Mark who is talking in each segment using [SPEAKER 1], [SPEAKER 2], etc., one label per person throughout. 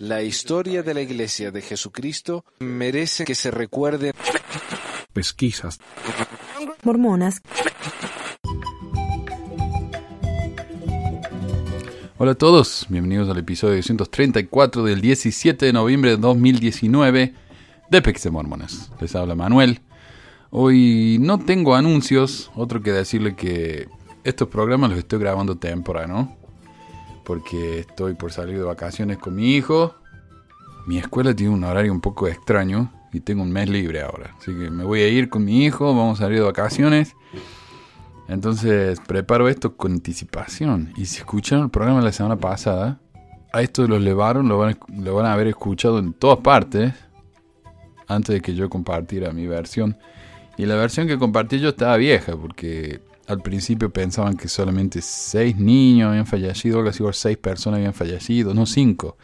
[SPEAKER 1] La historia de la Iglesia de Jesucristo merece que se recuerde.
[SPEAKER 2] Pesquisas.
[SPEAKER 3] Mormonas.
[SPEAKER 2] Hola a todos, bienvenidos al episodio 234 del 17 de noviembre de 2019 de Pesquisas Mormonas. Les habla Manuel. Hoy no tengo anuncios, otro que decirle que estos programas los estoy grabando temprano porque estoy por salir de vacaciones con mi hijo. Mi escuela tiene un horario un poco extraño y tengo un mes libre ahora. Así que me voy a ir con mi hijo, vamos a salir de vacaciones. Entonces preparo esto con anticipación. Y si escucharon el programa la semana pasada, a esto de los Levaron lo van, lo van a haber escuchado en todas partes antes de que yo compartiera mi versión. Y la versión que compartí yo estaba vieja porque al principio pensaban que solamente seis niños habían fallecido, algo así, seis personas habían fallecido, no cinco.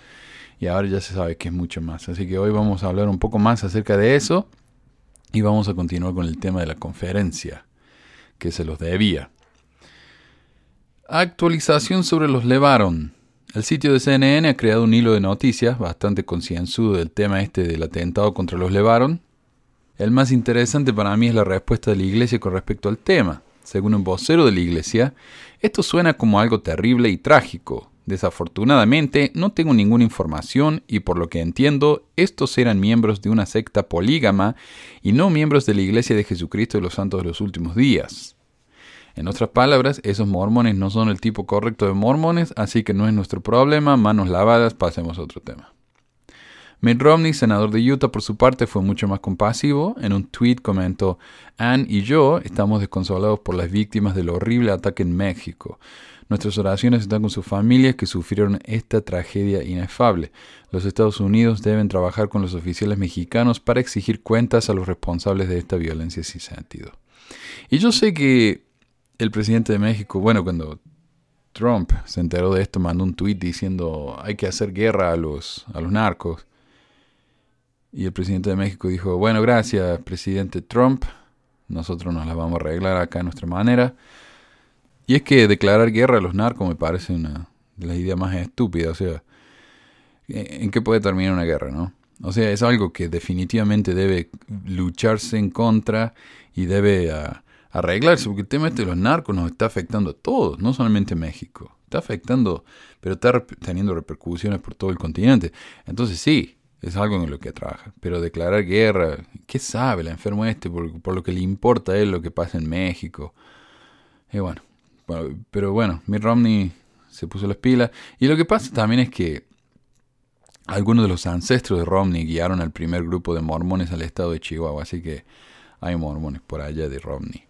[SPEAKER 2] Y ahora ya se sabe que es mucho más. Así que hoy vamos a hablar un poco más acerca de eso y vamos a continuar con el tema de la conferencia, que se los debía. Actualización sobre los Levaron. El sitio de CNN ha creado un hilo de noticias bastante concienzudo del tema este del atentado contra los Levaron. El más interesante para mí es la respuesta de la iglesia con respecto al tema. Según un vocero de la iglesia, esto suena como algo terrible y trágico. Desafortunadamente, no tengo ninguna información y por lo que entiendo, estos eran miembros de una secta polígama y no miembros de la Iglesia de Jesucristo de los Santos de los Últimos Días. En otras palabras, esos mormones no son el tipo correcto de mormones, así que no es nuestro problema, manos lavadas, pasemos a otro tema. Mitt Romney, senador de Utah, por su parte, fue mucho más compasivo. En un tweet comentó, Ann y yo estamos desconsolados por las víctimas del horrible ataque en México. Nuestras oraciones están con sus familias que sufrieron esta tragedia inefable. Los Estados Unidos deben trabajar con los oficiales mexicanos para exigir cuentas a los responsables de esta violencia sin sentido. Y yo sé que el presidente de México, bueno, cuando Trump se enteró de esto, mandó un tweet diciendo hay que hacer guerra a los, a los narcos. Y el presidente de México dijo, bueno, gracias, presidente Trump, nosotros nos la vamos a arreglar acá a nuestra manera. Y es que declarar guerra a los narcos me parece una de las ideas más estúpidas. O sea, ¿en qué puede terminar una guerra, no? O sea, es algo que definitivamente debe lucharse en contra y debe ah, arreglarse, porque el tema este de los narcos nos está afectando a todos, no solamente a México. Está afectando, pero está teniendo repercusiones por todo el continente. Entonces sí, es algo en lo que trabaja. Pero declarar guerra, ¿qué sabe el enfermo este? Por, lo que le importa él lo que pasa en México. Y bueno, pero bueno, Mitt Romney se puso las pilas. Y lo que pasa también es que algunos de los ancestros de Romney guiaron al primer grupo de mormones al estado de Chihuahua. Así que hay mormones por allá de Romney.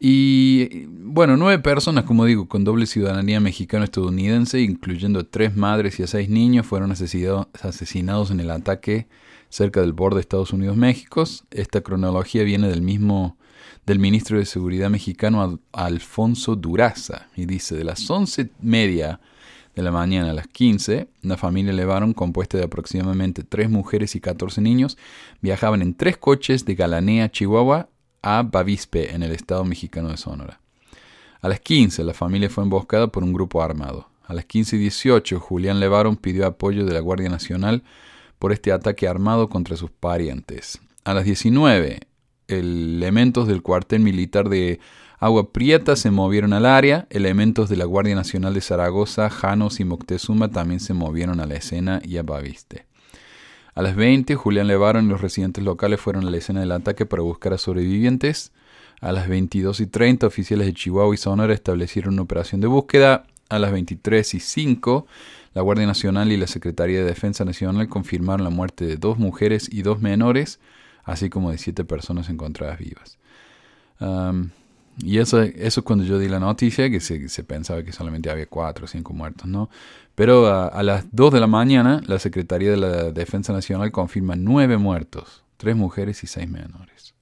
[SPEAKER 2] Y bueno, nueve personas, como digo, con doble ciudadanía mexicano-estadounidense, incluyendo a tres madres y a seis niños, fueron asesinados en el ataque cerca del borde de Estados Unidos-México. Esta cronología viene del mismo del ministro de Seguridad mexicano Alfonso Duraza y dice de las once media de la mañana a las 15, una familia Levaron compuesta de aproximadamente tres mujeres y 14 niños viajaban en tres coches de Galanea, Chihuahua, a Bavispe, en el estado mexicano de Sonora. A las 15, la familia fue emboscada por un grupo armado. A las 15 y 18, Julián Levaron pidió apoyo de la Guardia Nacional por este ataque armado contra sus parientes. A las 19, elementos del cuartel militar de Agua Prieta se movieron al área, elementos de la Guardia Nacional de Zaragoza, Janos y Moctezuma también se movieron a la escena y a Baviste. A las 20, Julián Levaron y los residentes locales fueron a la escena del ataque para buscar a sobrevivientes. A las 22 y 30, oficiales de Chihuahua y Sonora establecieron una operación de búsqueda. A las 23 y 5, la Guardia Nacional y la Secretaría de Defensa Nacional confirmaron la muerte de dos mujeres y dos menores, así como de siete personas encontradas vivas. Y eso, eso cuando yo di la noticia, que se, pensaba que solamente había cuatro o cinco muertos, ¿no? Pero a, las 2 de la mañana, la Secretaría de la Defensa Nacional confirma nueve muertos, tres mujeres y seis menores.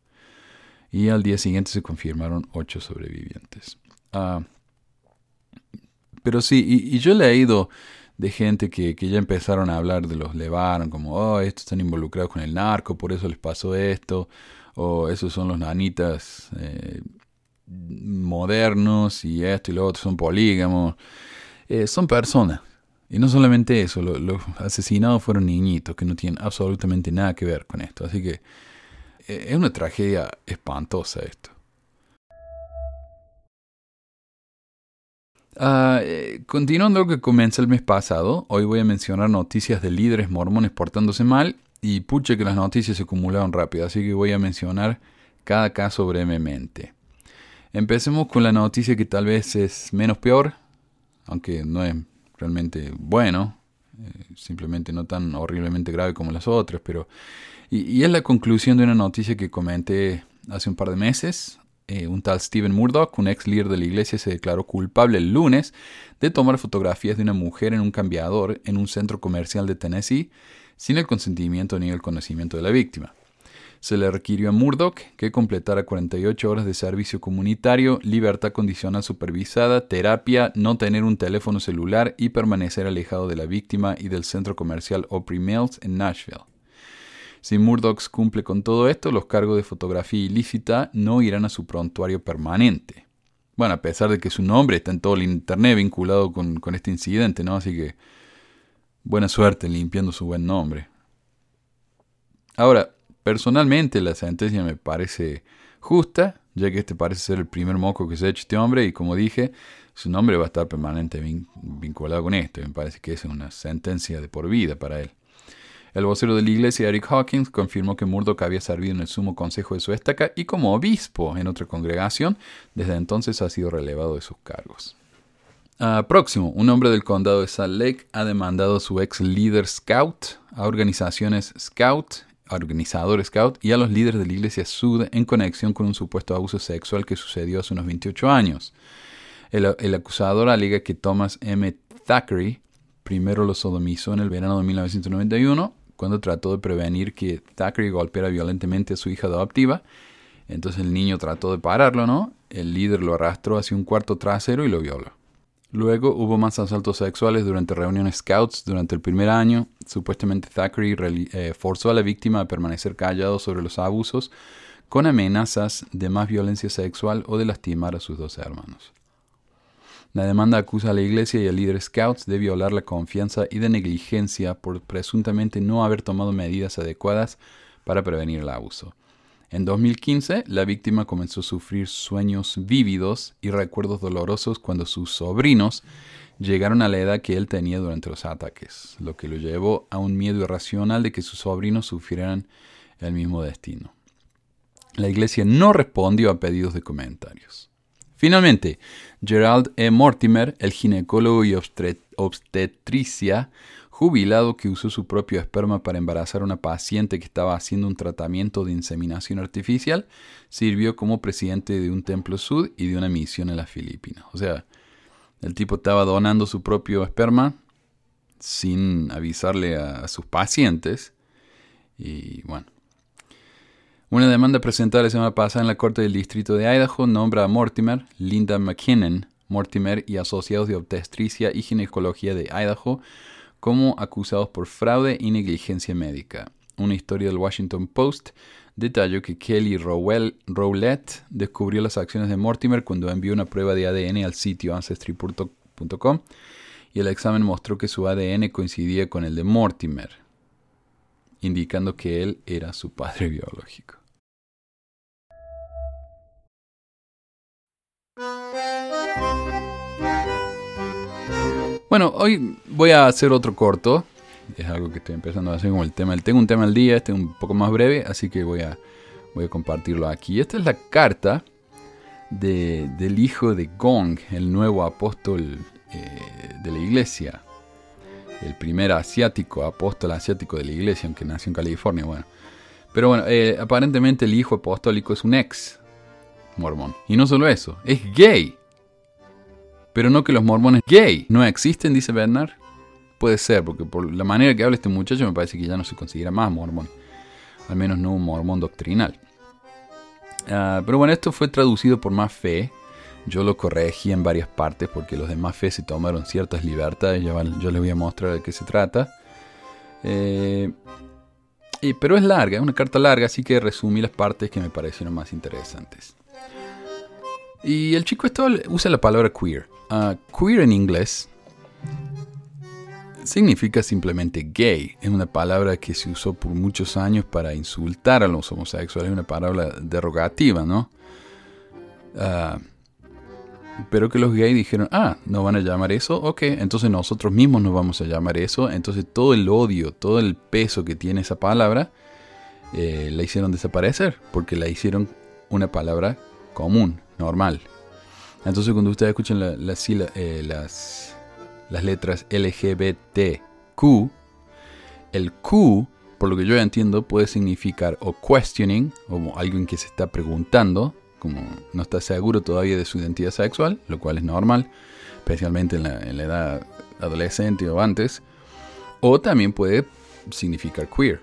[SPEAKER 2] Y al día siguiente se confirmaron ocho sobrevivientes. Ah, pero sí, y, yo he leído de gente que, ya empezaron a hablar de los Levaron, como, oh, estos están involucrados con el narco, por eso les pasó esto, o esos son los nanitas eh, modernos y esto y lo otro, son polígamos. Eh, son personas, Y no solamente eso, los asesinados fueron niñitos que no tienen absolutamente nada que ver con esto. Así que eh, es una tragedia espantosa esto. Ah, eh, continuando lo que comienza el mes pasado, hoy voy a mencionar noticias de líderes mormones portándose mal y puche que las noticias se acumularon rápido, así que voy a mencionar cada caso brevemente. Empecemos con la noticia que tal vez es menos peor, aunque no es realmente bueno, eh, simplemente no tan horriblemente grave como las otras, pero... y, es la conclusión de una noticia que comenté hace un par de meses eh, un tal Steven Murdoch, un ex líder de la iglesia, se declaró culpable el lunes de tomar fotografías de una mujer en un cambiador en un centro comercial de Tennessee sin el consentimiento ni el conocimiento de la víctima. Se le requirió a Murdoch que completara 48 horas de servicio comunitario, libertad condicional supervisada, terapia, no tener un teléfono celular y permanecer alejado de la víctima y del centro comercial Opry Mills en Nashville. Si Murdoch cumple con todo esto, los cargos de fotografía ilícita no irán a su prontuario permanente. Bueno, a pesar de que su nombre está en todo el internet vinculado con, este incidente, ¿no? Así que buena suerte limpiando su buen nombre. Ahora, personalmente la sentencia me parece justa, ya que este parece ser el primer moco que se ha hecho este hombre y como dije, su nombre va a estar permanentemente vinculado con esto. Me parece que es una sentencia de por vida para él. El vocero de la iglesia, Eric Hawkins, confirmó que Murdoch había servido en el sumo consejo de su estaca y como obispo en otra congregación, desde entonces ha sido relevado de sus cargos. Ah, próximo, un hombre del condado de Salt Lake ha demandado a su ex líder Scout, a organizaciones Scout, a organizadores Scout y a los líderes de la iglesia Sud en conexión con un supuesto abuso sexual que sucedió hace unos 28 años. El, acusador alega que Thomas M. Thackeray primero lo sodomizó en el verano de 1991 cuando trató de prevenir que Thackeray golpeara violentamente a su hija adoptiva. Entonces el niño trató de pararlo, ¿no? El líder lo arrastró hacia un cuarto trasero y lo violó. Luego hubo más asaltos sexuales durante reuniones scouts durante el primer año. Supuestamente Thackeray eh, forzó a la víctima a permanecer callado sobre los abusos con amenazas de más violencia sexual o de lastimar a sus dos hermanos. La demanda acusa a la iglesia y al líder Scouts de violar la confianza y de negligencia por presuntamente no haber tomado medidas adecuadas para prevenir el abuso. En 2015, la víctima comenzó a sufrir sueños vívidos y recuerdos dolorosos cuando sus sobrinos llegaron a la edad que él tenía durante los ataques, lo que lo llevó a un miedo irracional de que sus sobrinos sufrieran el mismo destino. La iglesia no respondió a pedidos de comentarios. Finalmente, Gerald E. Mortimer, el ginecólogo y obstetricia jubilado que usó su propio esperma para embarazar a una paciente que estaba haciendo un tratamiento de inseminación artificial, sirvió como presidente de un templo sud y de una misión en las Filipinas. O sea, el tipo estaba donando su propio esperma sin avisarle a sus pacientes. Y bueno, una demanda presentada la semana pasada en la Corte del Distrito de Idaho nombra a Mortimer, Linda McKinnon, Mortimer y asociados de obstetricia y ginecología de Idaho como acusados por fraude y negligencia médica. Una historia del Washington Post detalló que Kelly Rowlett descubrió las acciones de Mortimer cuando envió una prueba de ADN al sitio ancestry.com y el examen mostró que su ADN coincidía con el de Mortimer, indicando que él era su padre biológico. Bueno, hoy voy a hacer otro corto. Es algo que estoy empezando a hacer con el tema. Tengo un tema al día, este es un poco más breve, así que voy a, voy a compartirlo aquí. Esta es la carta del hijo de Gong, el nuevo apóstol eh, de la iglesia. El primer asiático, apóstol asiático de la iglesia, aunque nació en California. Bueno. Pero bueno, eh, aparentemente el hijo apostólico es un ex mormón. Y no solo eso, es gay. Pero no que los mormones gay no existen, dice Bernard. Puede ser, porque por la manera que habla este muchacho me parece que ya no se considera más mormón. Al menos no un mormón doctrinal. Ah, pero bueno, esto fue traducido por Más Fe. Yo lo corregí en varias partes porque los de Más Fe se tomaron ciertas libertades. Yo, les voy a mostrar de qué se trata. Eh, pero es larga, es una carta larga, así que resumí las partes que me parecieron más interesantes. Y el chico esto usa la palabra queer. Queer en inglés significa simplemente gay. Es una palabra que se usó por muchos años para insultar a los homosexuales. Es una palabra derogativa, ¿no? Ah, pero que los gays dijeron, ah, no van a llamar eso, ok, entonces nosotros mismos nos vamos a llamar eso. Entonces todo el odio, todo el peso que tiene esa palabra, eh, la hicieron desaparecer, porque la hicieron una palabra común, normal. Entonces cuando ustedes escuchan eh, las, las letras LGBTQ, el Q, por lo que yo entiendo, puede significar o questioning, como alguien que se está preguntando, como no está seguro todavía de su identidad sexual, lo cual es normal, especialmente en la, edad adolescente o antes, o también puede significar queer,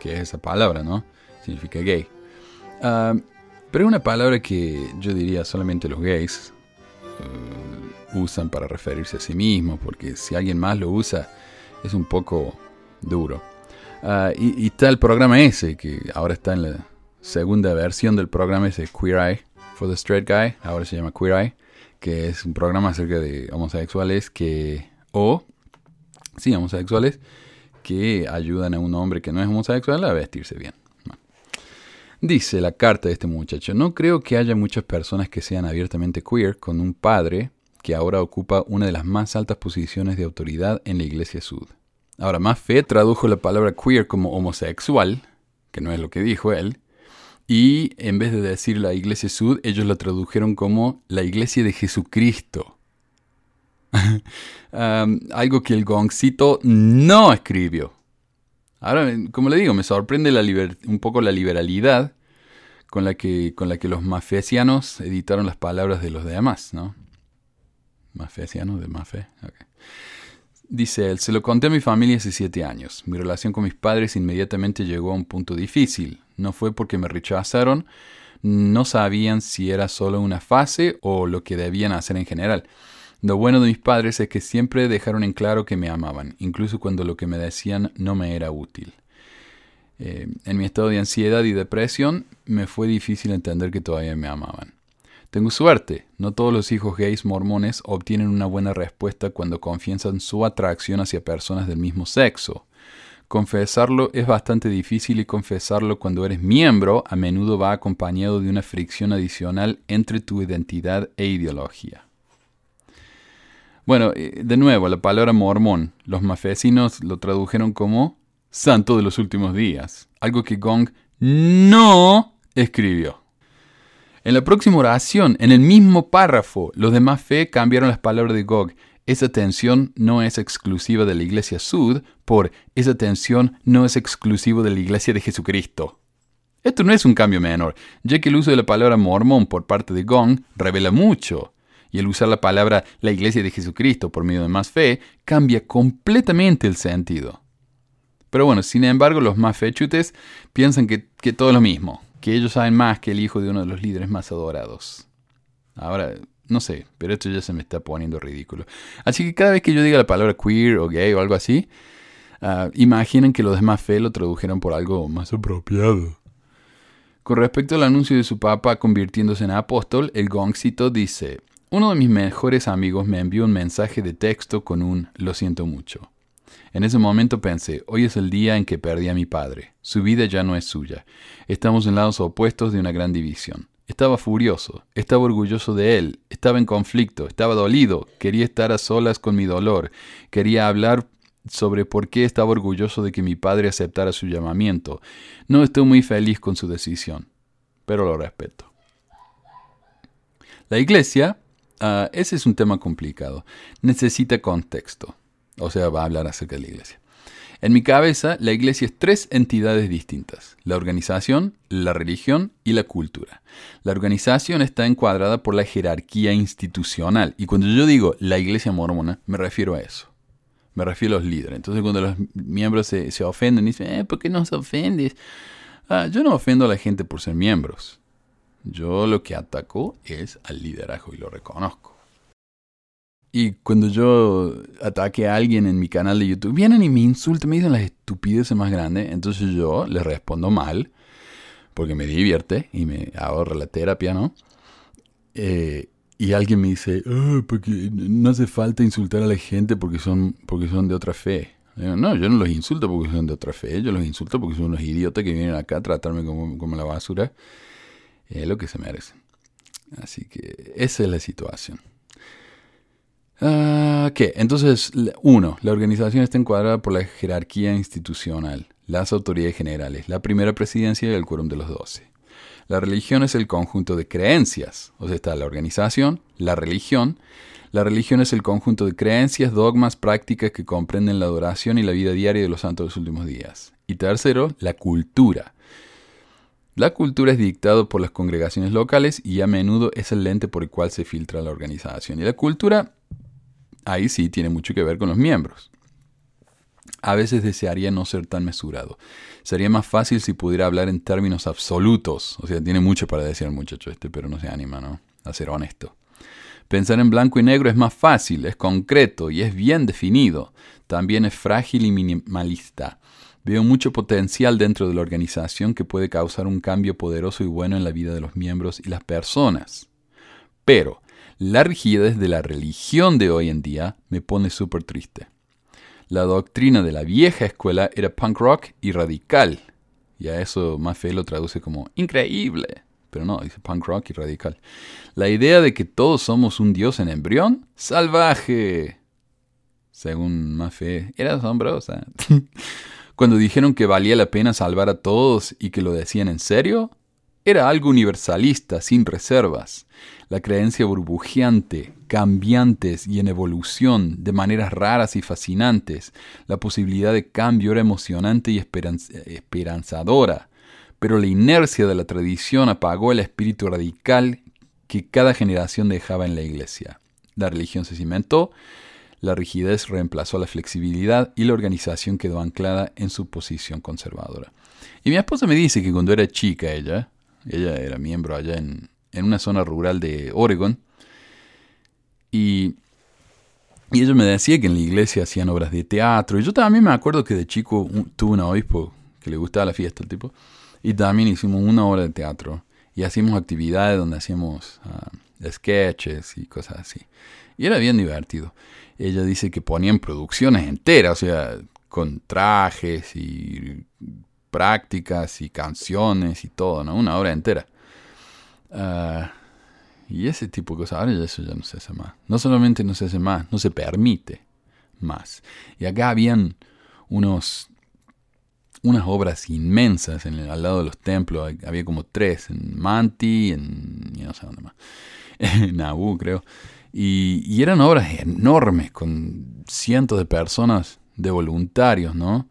[SPEAKER 2] que es esa palabra, ¿no? Significa gay. Ah, pero es una palabra que yo diría solamente los gays eh, usan para referirse a sí mismos, porque si alguien más lo usa es un poco duro. Ah, y, y, está el programa ese, que ahora está en la, segunda versión del programa es Queer Eye for the Straight Guy, ahora se llama Queer Eye, que es un programa acerca de homosexuales que, o, sí, homosexuales, que ayudan a un hombre que no es homosexual a vestirse bien. Dice la carta de este muchacho, no creo que haya muchas personas que sean abiertamente queer con un padre que ahora ocupa una de las más altas posiciones de autoridad en la Iglesia Sud. Ahora, fe tradujo la palabra queer como homosexual, que no es lo que dijo él, y en vez de decir la Iglesia Sud, ellos la tradujeron como la Iglesia de Jesucristo. algo que el gongcito no escribió. Ahora, como le digo, me sorprende la un poco la liberalidad con la que, los mafesianos editaron las palabras de los demás, ¿no? Mafesianos de mafe. Dice él, se lo conté a mi familia hace siete años. Mi relación con mis padres inmediatamente llegó a un punto difícil. No fue porque me rechazaron, no sabían si era solo una fase o lo que debían hacer en general. Lo bueno de mis padres es que siempre dejaron en claro que me amaban, incluso cuando lo que me decían no me era útil. Eh, en mi estado de ansiedad y depresión me fue difícil entender que todavía me amaban. Tengo suerte. No todos los hijos gays mormones obtienen una buena respuesta cuando confiesan su atracción hacia personas del mismo sexo. Confesarlo es bastante difícil y confesarlo cuando eres miembro a menudo va acompañado de una fricción adicional entre tu identidad e ideología. Bueno, eh, de nuevo, la palabra mormón. Los mafecinos lo tradujeron como santo de los últimos días, algo que Gong no escribió. En la próxima oración, en el mismo párrafo, los demás fe cambiaron las palabras de Gog. Esa tensión no es exclusiva de la Iglesia Sud por esa tensión no es exclusivo de la Iglesia de Jesucristo. Esto no es un cambio menor, ya que el uso de la palabra mormón por parte de Gong revela mucho, y el usar la palabra la Iglesia de Jesucristo por medio de más fe cambia completamente el sentido. Pero bueno, sin embargo, los más fechutes piensan que, que todo es lo mismo, que ellos saben más que el hijo de uno de los líderes más adorados. Ahora, no sé, pero esto ya se me está poniendo ridículo. Así que cada vez que yo diga la palabra queer o gay o algo así, uh, imaginen que los demás fe lo tradujeron por algo más apropiado. Con respecto al anuncio de su papá convirtiéndose en apóstol, el gongcito dice, uno de mis mejores amigos me envió un mensaje de texto con un lo siento mucho. En ese momento pensé, hoy es el día en que perdí a mi padre. Su vida ya no es suya. Estamos en lados opuestos de una gran división. Estaba furioso, estaba orgulloso de él, estaba en conflicto, estaba dolido, quería estar a solas con mi dolor, quería hablar sobre por qué estaba orgulloso de que mi padre aceptara su llamamiento. No estoy muy feliz con su decisión, pero lo respeto. La iglesia, ah, ese es un tema complicado, necesita contexto. O sea, va a hablar acerca de la iglesia. En mi cabeza, la iglesia es tres entidades distintas, la organización, la religión y la cultura. La organización está encuadrada por la jerarquía institucional y cuando yo digo la iglesia mormona, me refiero a eso. Me refiero a los líderes. Entonces cuando los miembros se, ofenden, dicen, eh, ¿por qué no se ofendes? Ah, yo no ofendo a la gente por ser miembros. Yo lo que ataco es al liderazgo y lo reconozco. Y cuando yo ataque a alguien en mi canal de YouTube, vienen y me insultan, me dicen las estupideces más grandes. Entonces yo les respondo mal, porque me divierte y me ahorra la terapia, ¿no? Eh, y alguien me dice, "Ah, porque no hace falta insultar a la gente porque son, porque son de otra fe. No, yo no los insulto porque son de otra fe, yo los insulto porque son unos idiotas que vienen acá a tratarme como, como la basura. Es lo que se merecen. Así que esa es la situación. Ah, ¿Qué? Entonces, la- uno, la organización está encuadrada por la jerarquía institucional, las autoridades generales, la primera presidencia y el quórum de los doce. La religión es el conjunto de creencias, o sea, está la organización, la religión. La religión es el conjunto de creencias, dogmas, prácticas que comprenden la adoración y la vida diaria de los santos de los últimos días. Y tercero, la cultura. La cultura es dictada por las congregaciones locales y a menudo es el lente por el cual se filtra la organización. Y la cultura, ahí sí, tiene mucho que ver con los miembros. A veces desearía no ser tan mesurado. Sería más fácil si pudiera hablar en términos absolutos. O sea, tiene mucho para decir el muchacho este, pero no se anima, ¿no? A ser honesto. Pensar en blanco y negro es más fácil, es concreto y es bien definido. También es frágil y minimalista. Veo mucho potencial dentro de la organización que puede causar un cambio poderoso y bueno en la vida de los miembros y las personas. Pero la rigidez de la religión de hoy en día me pone súper triste. La doctrina de la vieja escuela era punk rock y radical. Y a eso Maffei lo traduce como increíble. Pero no, dice punk rock y radical. La idea de que todos somos un dios en embrión, salvaje. Según Maffei, era asombrosa. Cuando dijeron que valía la pena salvar a todos y que lo decían en serio, era algo universalista, sin reservas. La creencia burbujeante, cambiantes y en evolución, de maneras raras y fascinantes. La posibilidad de cambio era emocionante y esperanz esperanzadora. Pero la inercia de la tradición apagó el espíritu radical que cada generación dejaba en la iglesia. La religión se cimentó, la rigidez reemplazó la flexibilidad y la organización quedó anclada en su posición conservadora. Y mi esposa me dice que cuando era chica ella, ella era miembro allá en, en una zona rural de Oregon, y, y ella me decía que en la iglesia hacían obras de teatro, y yo también me acuerdo que de chico un, tuve un obispo que le gustaba la fiesta, el tipo, y también hicimos una obra de teatro, y hacíamos actividades donde hacíamos uh, sketches y cosas así. Y era bien divertido. Ella dice que ponían producciones enteras, o sea, con trajes y prácticas y canciones y todo, ¿no? Una obra entera. Uh, y ese tipo de cosas, ahora ya eso ya no se hace más. No solamente no se hace más, no se permite más. Y acá habían unos unas obras inmensas al lado de los templos, había como tres, en Manti, en no sé dónde más, en creo, y, eran obras enormes con cientos de personas, de voluntarios, ¿no?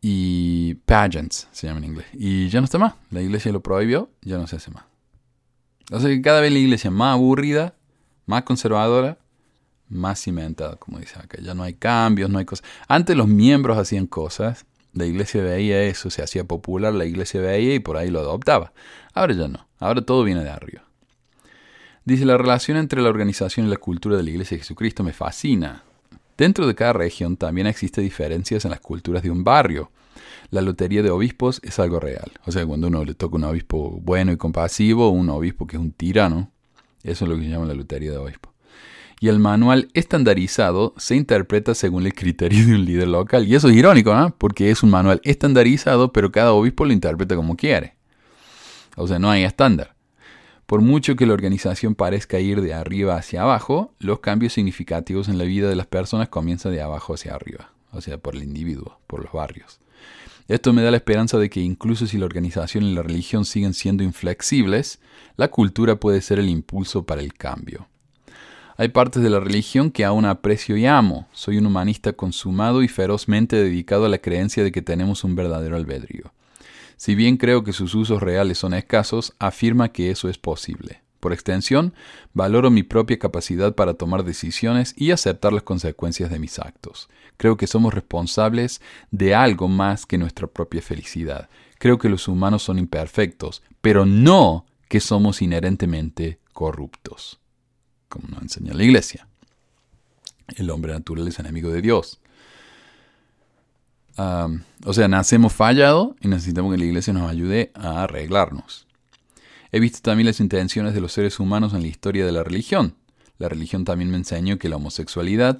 [SPEAKER 2] Y pageants se llama en inglés. Y ya no está más, la iglesia lo prohibió, ya no se hace más. O sea que cada vez la iglesia es más aburrida, más conservadora, más cimentada, como dice acá. Ya no hay cambios, no hay cosas. Antes los miembros hacían cosas, la iglesia veía eso, se hacía popular, la iglesia veía y por ahí lo adoptaba. Ahora ya no, ahora todo viene de arriba. Dice, la relación entre la organización y la cultura de la iglesia de Jesucristo me fascina. Dentro de cada región también existen diferencias en las culturas de un barrio. La lotería de obispos es algo real. O sea, cuando uno le toca un obispo bueno y compasivo, un obispo que es un tirano, eso es lo que se llama la lotería de obispos y el manual estandarizado se interpreta según el criterio de un líder local. Y eso es irónico, ¿no? Porque es un manual estandarizado, pero cada obispo lo interpreta como quiere. O sea, no hay estándar. Por mucho que la organización parezca ir de arriba hacia abajo, los cambios significativos en la vida de las personas comienzan de abajo hacia arriba, o sea, por el individuo, por los barrios. Esto me da la esperanza de que incluso si la organización y la religión siguen siendo inflexibles, la cultura puede ser el impulso para el cambio. Hay partes de la religión que aún aprecio y amo. Soy un humanista consumado y ferozmente dedicado a la creencia de que tenemos un verdadero albedrío. Si bien creo que sus usos reales son escasos, afirma que eso es posible. Por extensión, valoro mi propia capacidad para tomar decisiones y aceptar las consecuencias de mis actos. Creo que somos responsables de algo más que nuestra propia felicidad. Creo que los humanos son imperfectos, pero no que somos inherentemente corruptos como nos enseña la iglesia. El hombre natural es enemigo de Dios. O sea, nacemos fallados y necesitamos que la iglesia nos ayude a arreglarnos. He visto también las intenciones de los seres humanos en la historia de la religión. La religión también me enseñó que la homosexualidad,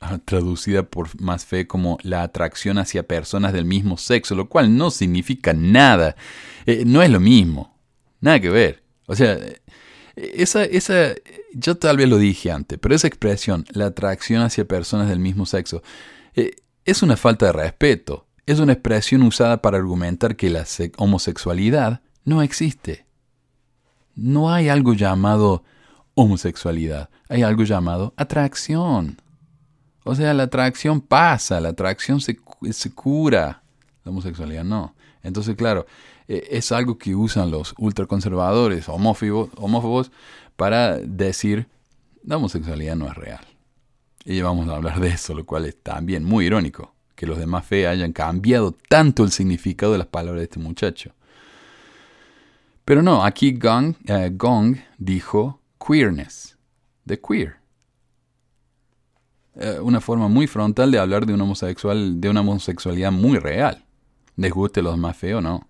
[SPEAKER 2] ah, traducida por más fe como la atracción hacia personas del mismo sexo, lo cual no significa nada. Eh, no es lo mismo. Nada que ver. O sea, esa, esa, yo tal vez lo dije antes, pero esa expresión, la atracción hacia personas del mismo sexo, eh, es una falta de respeto. Es una expresión usada para argumentar que la homosexualidad no existe. No hay algo llamado homosexualidad, hay algo llamado atracción. O sea, la atracción pasa, la atracción se, cura, la homosexualidad no. Entonces, claro, eh, es algo que usan los ultraconservadores, homófobos, homófobos, para decir la homosexualidad no es real. Y vamos a hablar de eso, lo cual es también muy irónico, que los demás fe hayan cambiado tanto el significado de las palabras de este muchacho. Pero no, aquí Gong, eh, Gong dijo queerness, de queer. Eh, una forma muy frontal de hablar de de una homosexualidad muy real. Les guste los más feos, no.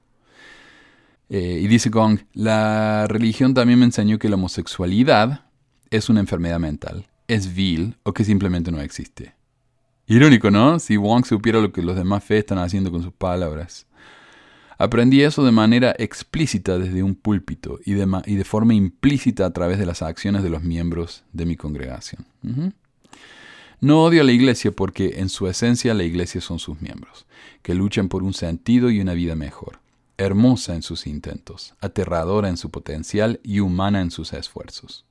[SPEAKER 2] Eh, y dice Gong, la religión también me enseñó que la homosexualidad es una enfermedad mental, es vil o que simplemente no existe. Irónico, ¿no? Si Wong supiera lo que los demás fe están haciendo con sus palabras. Aprendí eso de manera explícita desde un púlpito y de, forma implícita a través de las acciones de los miembros de mi congregación. No odio a la iglesia porque en su esencia la iglesia son sus miembros, que luchan por un sentido y una vida mejor hermosa en sus intentos, aterradora en su potencial y humana en sus esfuerzos.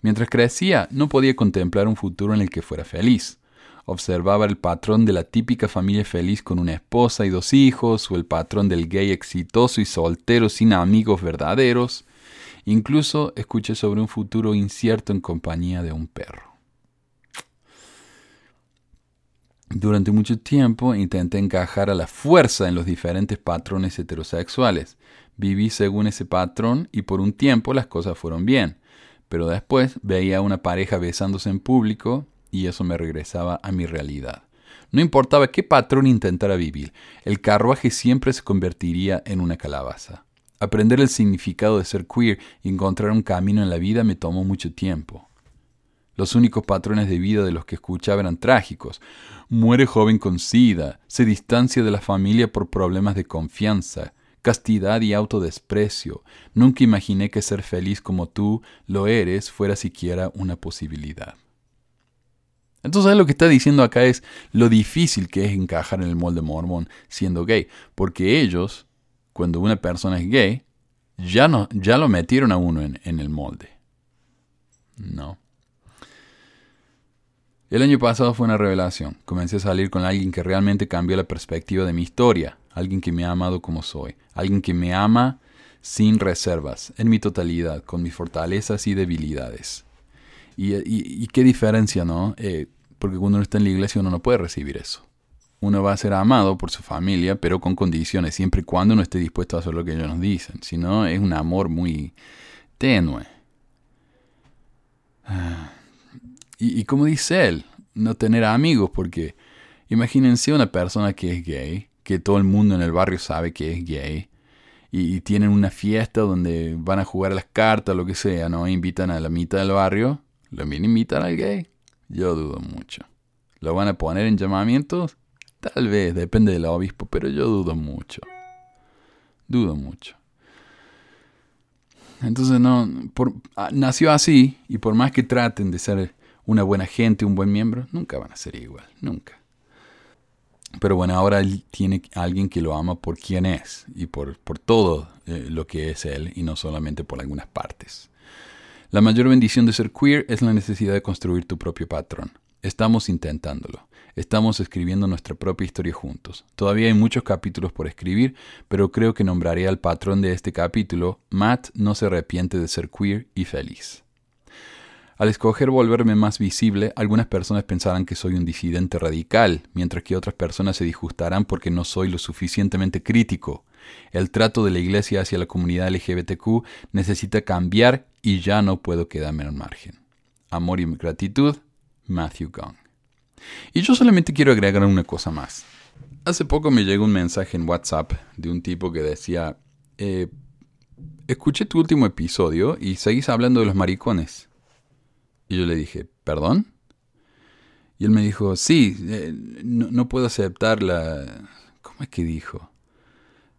[SPEAKER 2] Mientras crecía, no podía contemplar un futuro en el que fuera feliz. Observaba el patrón de la típica familia feliz con una esposa y dos hijos, o el patrón del gay exitoso y soltero sin amigos verdaderos. Incluso escuché sobre un futuro incierto en compañía de un perro. Durante mucho tiempo intenté encajar a la fuerza en los diferentes patrones heterosexuales. Viví según ese patrón y por un tiempo las cosas fueron bien, pero después veía a una pareja besándose en público y eso me regresaba a mi realidad. No importaba qué patrón intentara vivir, el carruaje siempre se convertiría en una calabaza. Aprender el significado de ser queer y encontrar un camino en la vida me tomó mucho tiempo. Los únicos patrones de vida de los que escuchaba eran trágicos. Muere joven con sida, se distancia de la familia por problemas de confianza, castidad y autodesprecio. Nunca imaginé que ser feliz como tú lo eres fuera siquiera una posibilidad. Entonces lo que está diciendo acá es lo difícil que es encajar en el molde mormón siendo gay, porque ellos, cuando una persona es gay, ya, no, ya lo metieron a uno en, en el molde. No. El año pasado fue una revelación. Comencé a salir con alguien que realmente cambió la perspectiva de mi historia, alguien que me ha amado como soy, alguien que me ama sin reservas, en mi totalidad, con mis fortalezas y debilidades. Y, qué diferencia, ¿no? Eh, porque cuando uno está en la iglesia uno no puede recibir eso. Uno va a ser amado por su familia, pero con condiciones, siempre y cuando uno esté dispuesto a hacer lo que ellos nos dicen. Si no, es un amor muy tenue. Ah. Y, como dice él, no tener amigos, porque imagínense una persona que es gay, que todo el mundo en el barrio sabe que es gay, y, tienen una fiesta donde van a jugar a las cartas, lo que sea, ¿no? Invitan a la mitad del barrio, ¿lo invitan al gay? Yo dudo mucho. ¿Lo van a poner en llamamientos? Tal vez, depende del obispo, pero yo dudo mucho. Dudo mucho. Entonces, no, ah, nació así, y por más que traten de ser una buena gente, un buen miembro, nunca van a ser igual, nunca. Pero bueno, ahora él tiene a alguien que lo ama por quien es y por, por todo eh, lo que es él y no solamente por algunas partes. La mayor bendición de ser queer es la necesidad de construir tu propio patrón. Estamos intentándolo. Estamos escribiendo nuestra propia historia juntos. Todavía hay muchos capítulos por escribir, pero creo que nombraré al patrón de este capítulo, Matt no se arrepiente de ser queer y feliz. Al escoger volverme más visible, algunas personas pensarán que soy un disidente radical, mientras que otras personas se disgustarán porque no soy lo suficientemente crítico. El trato de la Iglesia hacia la comunidad LGBTQ necesita cambiar y ya no puedo quedarme al margen. Amor y gratitud, Matthew Gong. Y yo solamente quiero agregar una cosa más. Hace poco me llegó un mensaje en WhatsApp de un tipo que decía, eh, escuché tu último episodio y seguís hablando de los maricones. Y yo le dije, ¿perdón? Y él me dijo, sí, eh, no, puedo aceptar la... ¿Cómo es que dijo?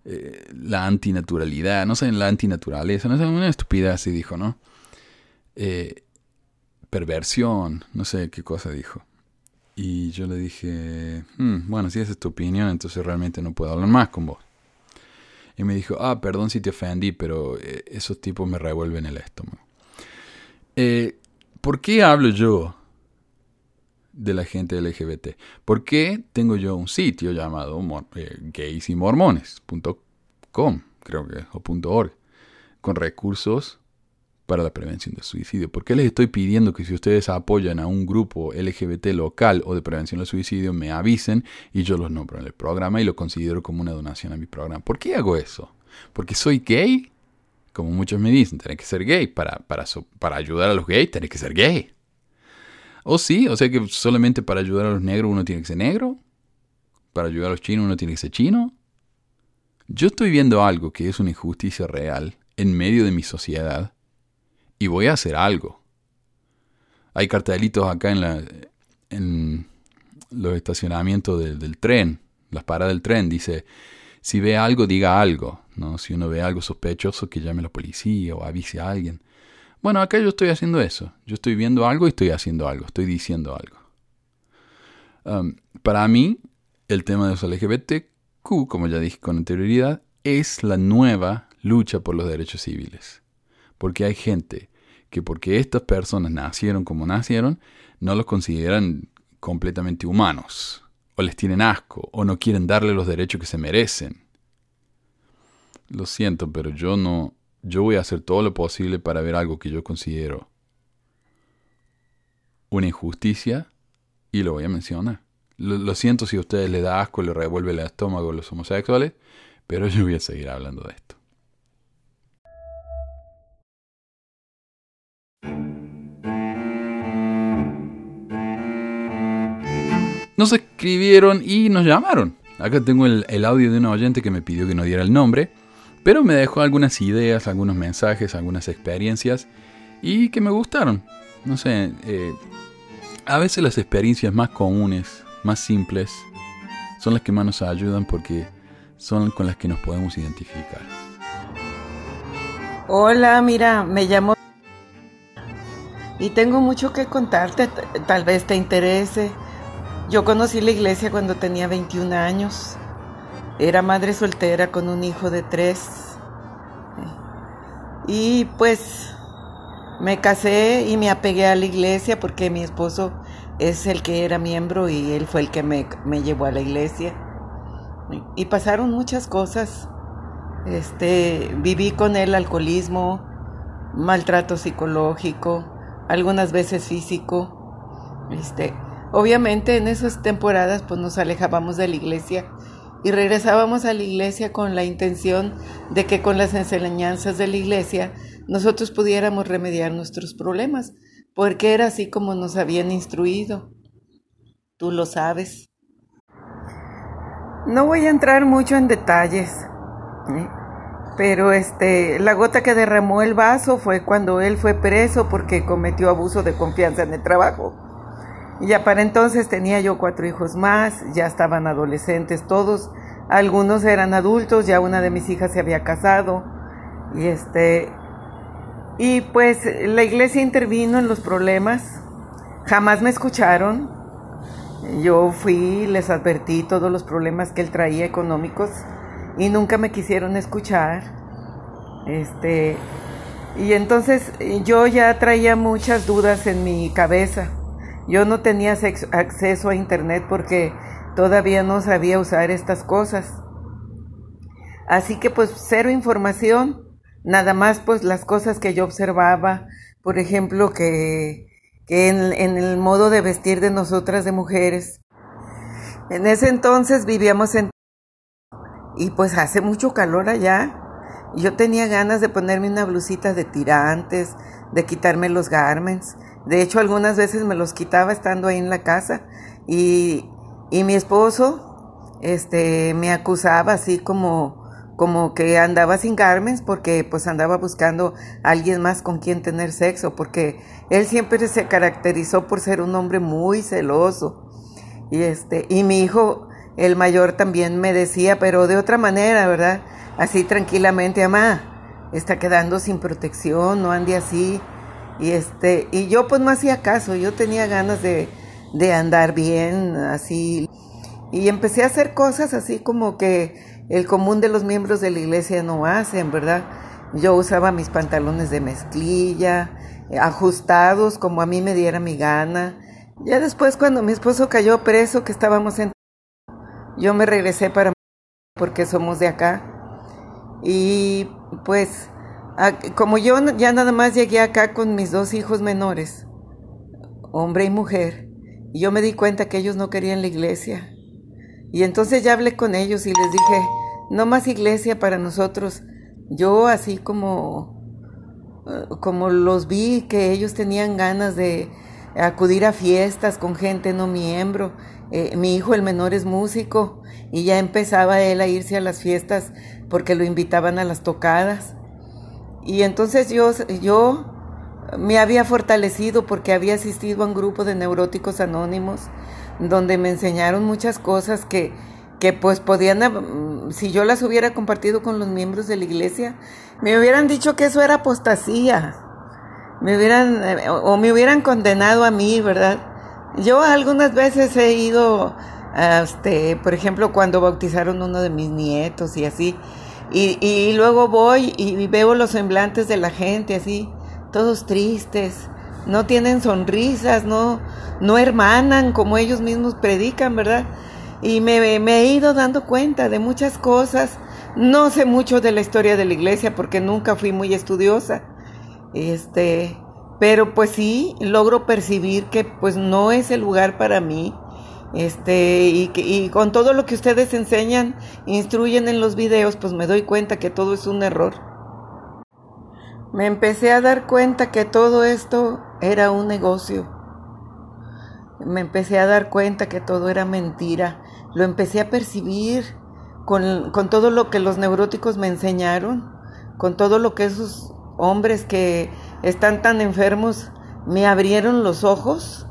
[SPEAKER 2] Eh, la antinaturalidad, no sé, la antinaturaleza, no sé, una estupidez así dijo, ¿no? Eh, perversión, no sé qué cosa dijo. Y yo le dije, hmm, bueno, si esa es tu opinión, entonces realmente no puedo hablar más con vos. Y me dijo, ah, perdón si te ofendí, pero esos tipos me revuelven el estómago. Eh, ¿Por qué hablo yo de la gente LGBT? ¿Por qué tengo yo un sitio llamado eh, gaysimormones.com, creo que, o .org, con recursos para la prevención del suicidio. ¿Por qué les estoy pidiendo que si ustedes apoyan a un grupo LGBT local o de prevención del suicidio, me avisen y yo los nombro en el programa y lo considero como una donación a mi programa? ¿Por qué hago eso? ¿Porque soy gay? Como muchos me dicen, tenés que ser gay. Para, para, para ayudar a los gays, tenés que ser gay. O sí, o sea que solamente para ayudar a los negros uno tiene que ser negro. Para ayudar a los chinos uno tiene que ser chino. Yo estoy viendo algo que es una injusticia real en medio de mi sociedad y voy a hacer algo. Hay cartelitos acá en, la, en los estacionamientos del tren, las paradas del tren, dice, si ve algo, diga algo, ¿no? Si uno ve algo sospechoso, que llame a la policía o avise a alguien. Bueno, acá yo estoy haciendo eso. Yo estoy viendo algo y estoy haciendo algo, estoy diciendo algo. Para mí, el tema de los LGBTQ, como ya dije con anterioridad, es la nueva lucha por los derechos civiles. Porque hay gente que porque estas personas nacieron como nacieron, no los consideran completamente humanos, o les tienen asco, o no quieren darle los derechos que se merecen. Lo siento, pero yo no, yo voy a hacer todo lo posible para ver algo que yo considero una injusticia y lo voy a mencionar. Lo, siento si a ustedes les da asco, les revuelve el estómago a los homosexuales, pero yo voy a seguir hablando de esto. Nos escribieron y nos llamaron. Acá tengo el, audio de un oyente que me pidió que no diera el nombre, pero me dejó algunas ideas, algunos mensajes, algunas experiencias y que me gustaron. No sé, eh, a veces las experiencias más comunes, más simples, son las que más nos ayudan porque son con las que nos podemos identificar.
[SPEAKER 4] Hola, mira, me llamo y tengo mucho que contarte, tal vez te interese. Yo conocí la iglesia cuando tenía 21 años. Era madre soltera con un hijo de tres. Y pues me casé y me apegué a la iglesia porque mi esposo es el que era miembro y él fue el que me, llevó a la iglesia. Y pasaron muchas cosas. Este, viví con él alcoholismo, maltrato psicológico, algunas veces físico. Este, Obviamente en esas temporadas pues nos alejábamos de la iglesia y regresábamos a la iglesia con la intención de que con las enseñanzas de la iglesia nosotros pudiéramos remediar nuestros problemas, porque era así como nos habían instruido. Tú lo sabes. No voy a entrar mucho en detalles, ¿eh? pero este, la gota que derramó el vaso fue cuando él fue preso porque cometió abuso de confianza en el trabajo. Ya para entonces tenía yo cuatro hijos más, ya estaban adolescentes todos, algunos eran adultos, ya una de mis hijas se había casado y este y pues la iglesia intervino en los problemas, jamás me escucharon. Yo fui, les advertí todos los problemas que él traía económicos y nunca me quisieron escuchar. Este y entonces yo ya traía muchas dudas en mi cabeza yo no tenía acceso a internet porque todavía no sabía usar estas cosas. Así que pues cero información, nada más pues las cosas que yo observaba, por ejemplo que, que en, el modo de vestir de nosotras de mujeres. En ese entonces vivíamos en... Y pues hace mucho calor allá. Yo tenía ganas de ponerme una blusita de tirantes, de quitarme los garments. De hecho, algunas veces me los quitaba estando ahí en la casa y, y mi esposo este, me acusaba así como, como que andaba sin Carmen porque pues andaba buscando a alguien más con quien tener sexo, porque él siempre se caracterizó por ser un hombre muy celoso. Y este, y mi hijo, el mayor también me decía, pero de otra manera, ¿verdad? Así tranquilamente, mamá, está quedando sin protección, no ande así. Y este, y yo pues no hacía caso, yo tenía ganas de, de andar bien, así. Y empecé a hacer cosas así como que el común de los miembros de la iglesia no hacen, ¿verdad? Yo usaba mis pantalones de mezclilla, ajustados como a mí me diera mi gana. Ya después cuando mi esposo cayó preso, que estábamos en... Yo me regresé para... porque somos de acá. Y pues, como yo ya nada más llegué acá con mis dos hijos menores, hombre y mujer, yo me di cuenta que ellos no querían la iglesia. Y entonces ya hablé con ellos y les dije, no más iglesia para nosotros. Yo así como, eh, como los vi que ellos tenían ganas de acudir a fiestas con gente no miembro. Eh, mi hijo el menor es músico y ya empezaba él a irse a las fiestas porque lo invitaban a las tocadas. Y entonces yo, yo me había fortalecido porque había asistido a un grupo de neuróticos anónimos donde me enseñaron muchas cosas que, que pues podían, si yo las hubiera compartido con los miembros de la iglesia, me hubieran dicho que eso era apostasía, me hubieran, o me hubieran condenado a mí, ¿verdad? Yo algunas veces he ido, este, por ejemplo, cuando bautizaron uno de mis nietos y así, y, y luego voy y veo los semblantes de la gente así, todos tristes, no tienen sonrisas, no, no hermanan como ellos mismos predican, ¿verdad? Y me, me, he ido dando cuenta de muchas cosas. No sé mucho de la historia de la iglesia porque nunca fui muy estudiosa. Este, pero pues sí logro percibir que pues no es el lugar para mí. Este, y, con todo lo que ustedes enseñan, instruyen en los videos, pues me doy cuenta que todo es un error. Me empecé a dar cuenta que todo esto era un negocio. Me empecé a dar cuenta que todo era mentira. Lo empecé a percibir con, con todo lo que los neuróticos me enseñaron, con todo lo que esos hombres que están tan enfermos me abrieron los ojos.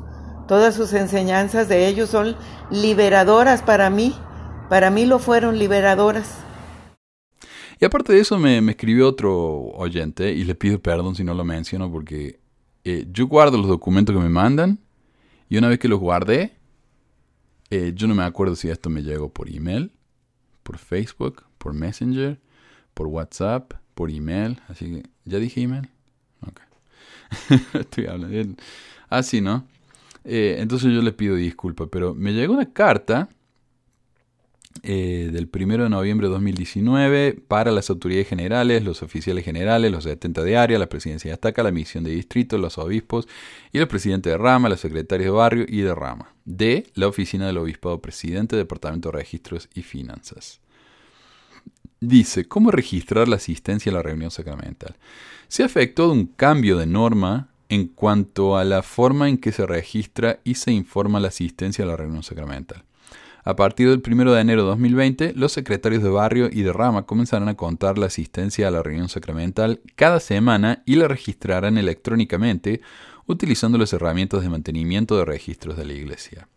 [SPEAKER 4] Todas sus enseñanzas de ellos son liberadoras para mí. Para mí lo fueron liberadoras.
[SPEAKER 2] Y aparte de eso me, escribió otro oyente y le pido perdón si no lo menciono porque eh, yo guardo los documentos que me mandan y una vez que los guardé, eh, yo no me acuerdo si esto me llegó por email, por Facebook, por Messenger, por WhatsApp, por email. Así que, ¿ya dije email? Ok. Estoy hablando. Así, ¿no? Eh, entonces yo le pido disculpas, pero me llegó una carta eh, del 1 de noviembre de 2019 para las autoridades generales, los oficiales generales, los 70 de área, la presidencia de Estaca, la misión de distrito, los obispos y los presidentes de rama, los secretarios de barrio y de rama. De la oficina del obispado presidente, departamento de registros y finanzas. Dice, ¿cómo registrar la asistencia a la reunión sacramental? Se ha efectuado un cambio de norma en cuanto a la forma en que se registra y se informa la asistencia a la reunión sacramental. A partir del 1 de enero de 2020, los secretarios de barrio y de rama comenzarán a contar la asistencia a la reunión sacramental cada semana y la registrarán electrónicamente utilizando las herramientas de mantenimiento de registros de la Iglesia.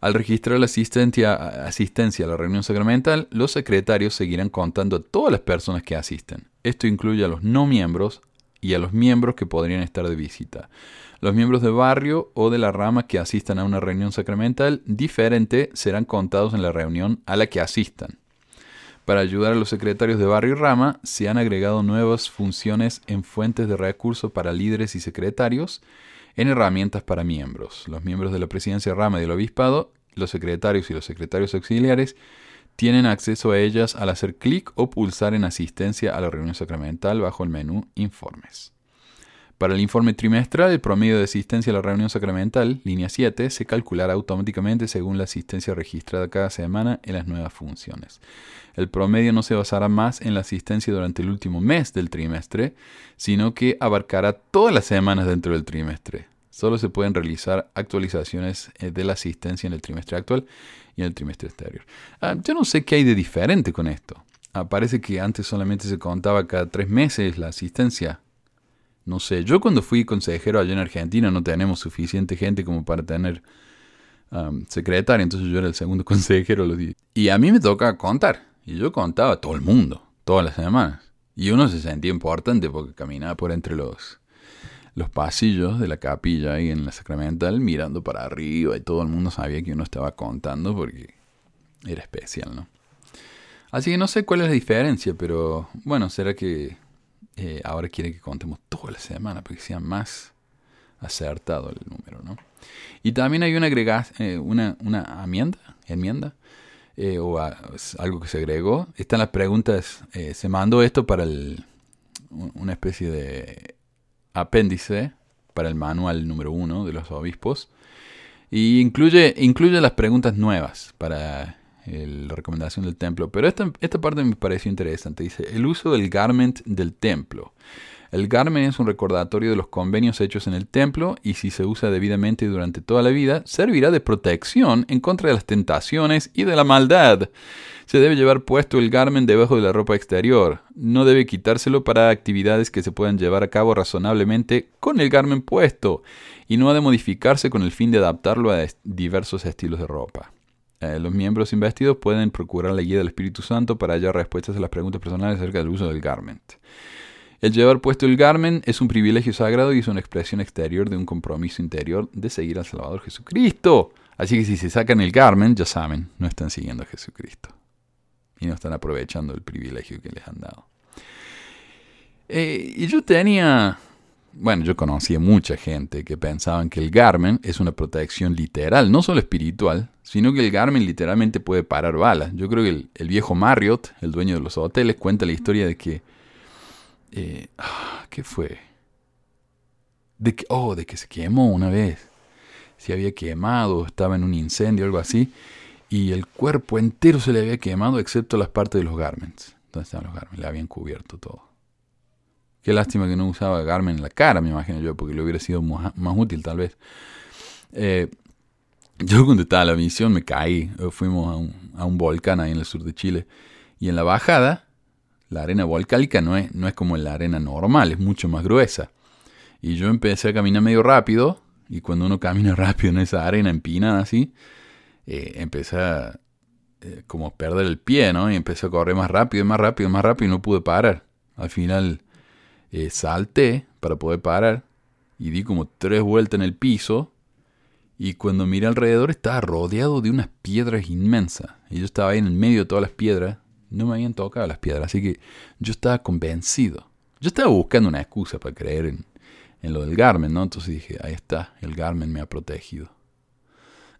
[SPEAKER 2] Al registrar la asistencia, asistencia a la reunión sacramental, los secretarios seguirán contando a todas las personas que asisten. Esto incluye a los no miembros y a los miembros que podrían estar de visita. Los miembros de barrio o de la rama que asistan a una reunión sacramental diferente serán contados en la reunión a la que asistan. Para ayudar a los secretarios de barrio y rama, se han agregado nuevas funciones en fuentes de recursos para líderes y secretarios, en herramientas para miembros. Los miembros de la presidencia rama y del obispado, los secretarios y los secretarios auxiliares, tienen acceso a ellas al hacer clic o pulsar en asistencia a la reunión sacramental bajo el menú Informes. Para el informe trimestral, el promedio de asistencia a la reunión sacramental, línea 7, se calculará automáticamente según la asistencia registrada cada semana en las nuevas funciones. El promedio no se basará más en la asistencia durante el último mes del trimestre, sino que abarcará todas las semanas dentro del trimestre. Solo se pueden realizar actualizaciones eh, de la asistencia en el trimestre actual y en el trimestre exterior. Ah, yo no sé qué hay de diferente con esto. Ah, parece que antes solamente se contaba cada tres meses la asistencia. No sé, yo cuando fui consejero allá en Argentina no tenemos suficiente gente como para tener um, secretaria, entonces yo era el segundo consejero. Y a mí me toca contar. Y yo contaba a todo el mundo, todas las semanas. Y uno se sentía importante porque caminaba por entre los, los pasillos de la capilla ahí en la sacramental mirando para arriba y todo el mundo sabía que uno estaba contando porque era especial, ¿no? Así que no sé cuál es la diferencia, pero bueno, será que eh, ahora quiere que contemos toda la semana para que sea más acertado el número, ¿no? Y también hay una eh, una, una enmienda, enmienda eh, o algo que se agregó. Están las preguntas, se mandó esto para el, una especie de apéndice para el manual número uno de los obispos. Y incluye, incluye las preguntas nuevas para la recomendación del templo. Pero esta, esta parte me pareció interesante. Dice, el uso del garment del templo. El garment es un recordatorio de los convenios hechos en el templo y si se usa debidamente durante toda la vida, servirá de protección en contra de las tentaciones y de la maldad. Se debe llevar puesto el garment debajo de la ropa exterior. No debe quitárselo para actividades que se puedan llevar a cabo razonablemente con el garment puesto y no ha de modificarse con el fin de adaptarlo a diversos estilos de ropa. Eh, los miembros investidos pueden procurar la guía del Espíritu Santo para hallar respuestas a las preguntas personales acerca del uso del garment. El llevar puesto el garment es un privilegio sagrado y es una expresión exterior de un compromiso interior de seguir al Salvador Jesucristo. Así que si se sacan el garment, ya saben, no están siguiendo a Jesucristo. Y no están aprovechando el privilegio que les han dado. Eh, y yo tenía bueno, yo conocí a mucha gente que pensaban que el Garmin es una protección literal, no solo espiritual, sino que el Garmin literalmente puede parar balas. Yo creo que el, viejo Marriott, el dueño de los hoteles, cuenta la historia de que... Eh, ah, ¿Qué fue? De que, oh, de que se quemó una vez. Se había quemado, estaba en un incendio algo así. Y el cuerpo entero se le había quemado excepto las partes de los garments. ¿Dónde estaban los garments? Le habían cubierto todo. Qué lástima que no usaba Garmin en la cara, me imagino yo, porque le hubiera sido más, útil tal vez. Eh, yo cuando estaba la misión me caí. Fuimos a un, a un, volcán ahí en el sur de Chile. Y en la bajada, la arena volcálica no es, no es como la arena normal, es mucho más gruesa. Y yo empecé a caminar medio rápido. Y cuando uno camina rápido en esa arena empinada así, eh, empecé a eh, como perder el pie, ¿no? Y empecé a correr más rápido, más rápido, más rápido y no pude parar. Al final eh, salté para poder parar y di como tres vueltas en el piso y cuando miré alrededor estaba rodeado de unas piedras inmensas y yo estaba ahí en el medio de todas las piedras, no me habían tocado las piedras, así que yo estaba convencido. Yo estaba buscando una excusa para creer en, en lo del Garmen, ¿no? Entonces dije, ahí está, el Garmen me ha protegido.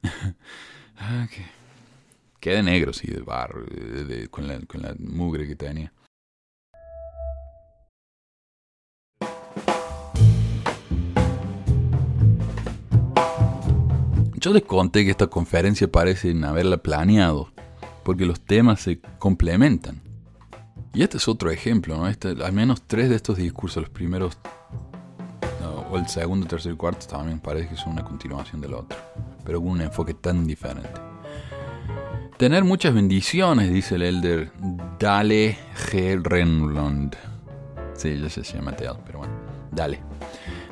[SPEAKER 2] Ah, Quedé negro, sí, de barro, con, la, con la mugre que tenía. Yo les conté que esta conferencia parece haberla planeado, porque los temas se complementan. Y este es otro ejemplo, ¿no? Este, al menos tres de estos discursos, los primeros, o el segundo, tercer y cuarto, también parece que son una continuación del otro, pero con un enfoque tan diferente. Tener muchas bendiciones, dice el elder Dale G. Renlund. Sí, ya se llama Mateo, pero bueno, dale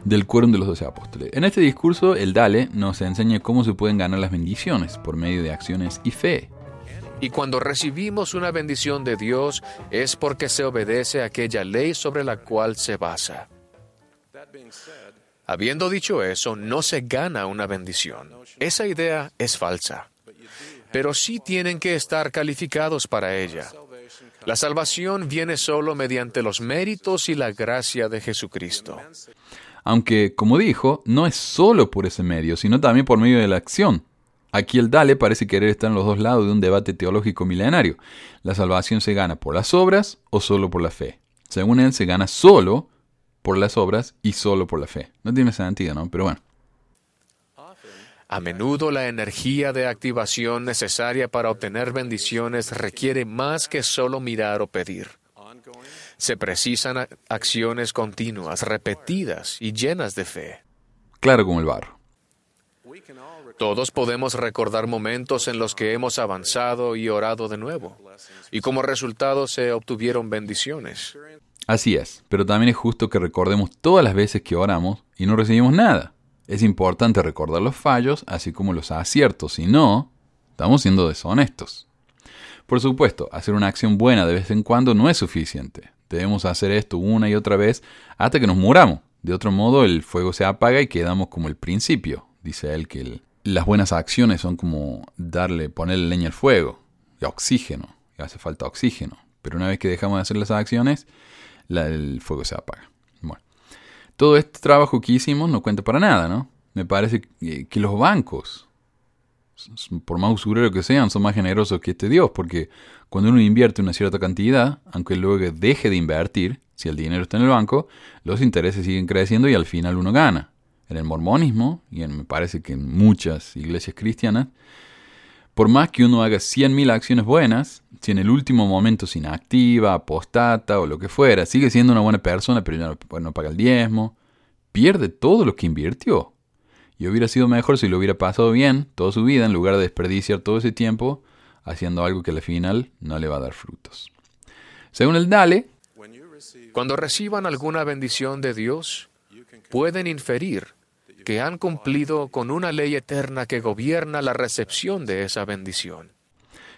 [SPEAKER 2] del quórum de los doce apóstoles. En este discurso, el Dale nos enseña cómo se pueden ganar las bendiciones por medio de acciones y fe.
[SPEAKER 5] Y cuando recibimos una bendición de Dios es porque se obedece aquella ley sobre la cual se basa. Habiendo dicho eso, no se gana una bendición. Esa idea es falsa. Pero sí tienen que estar calificados para ella. La salvación viene solo mediante los méritos y la gracia de Jesucristo.
[SPEAKER 2] Aunque, como dijo, no es solo por ese medio, sino también por medio de la acción. Aquí el Dale parece querer estar en los dos lados de un debate teológico milenario. ¿La salvación se gana por las obras o solo por la fe? Según él, se gana solo por las obras y solo por la fe. No tiene sentido, ¿no? Pero bueno.
[SPEAKER 5] A menudo la energía de activación necesaria para obtener bendiciones requiere más que solo mirar o pedir. Se precisan acciones continuas, repetidas y llenas de fe.
[SPEAKER 2] Claro como el barro.
[SPEAKER 5] Todos podemos recordar momentos en los que hemos avanzado y orado de nuevo, y como resultado se obtuvieron bendiciones.
[SPEAKER 2] Así es, pero también es justo que recordemos todas las veces que oramos y no recibimos nada. Es importante recordar los fallos, así como los aciertos, si no, estamos siendo deshonestos. Por supuesto, hacer una acción buena de vez en cuando no es suficiente. Debemos hacer esto una y otra vez hasta que nos muramos. De otro modo, el fuego se apaga y quedamos como el principio. Dice él que las buenas acciones son como darle, ponerle leña al fuego, y oxígeno, y hace falta oxígeno. Pero una vez que dejamos de hacer las acciones, el fuego se apaga. Bueno, todo este trabajo que hicimos no cuenta para nada, ¿no? Me parece que, que los bancos, por más usurero que sean, son más generosos que este Dios, porque cuando uno invierte una cierta cantidad, aunque luego deje de invertir, si el dinero está en el banco, los intereses siguen creciendo y al final uno gana. En el mormonismo, y en, me parece que en muchas iglesias cristianas, por más que uno haga 100.000 acciones buenas, si en el último momento se inactiva, apostata o lo que fuera, sigue siendo una buena persona, pero ya no, no paga el diezmo, pierde todo lo que invirtió. Y hubiera sido mejor si lo hubiera pasado bien toda su vida en lugar de desperdiciar todo ese tiempo haciendo algo que al final no le va a dar frutos. Según el Dale,
[SPEAKER 5] cuando reciban alguna bendición de Dios, pueden inferir que han cumplido con una ley eterna que gobierna la recepción de esa bendición.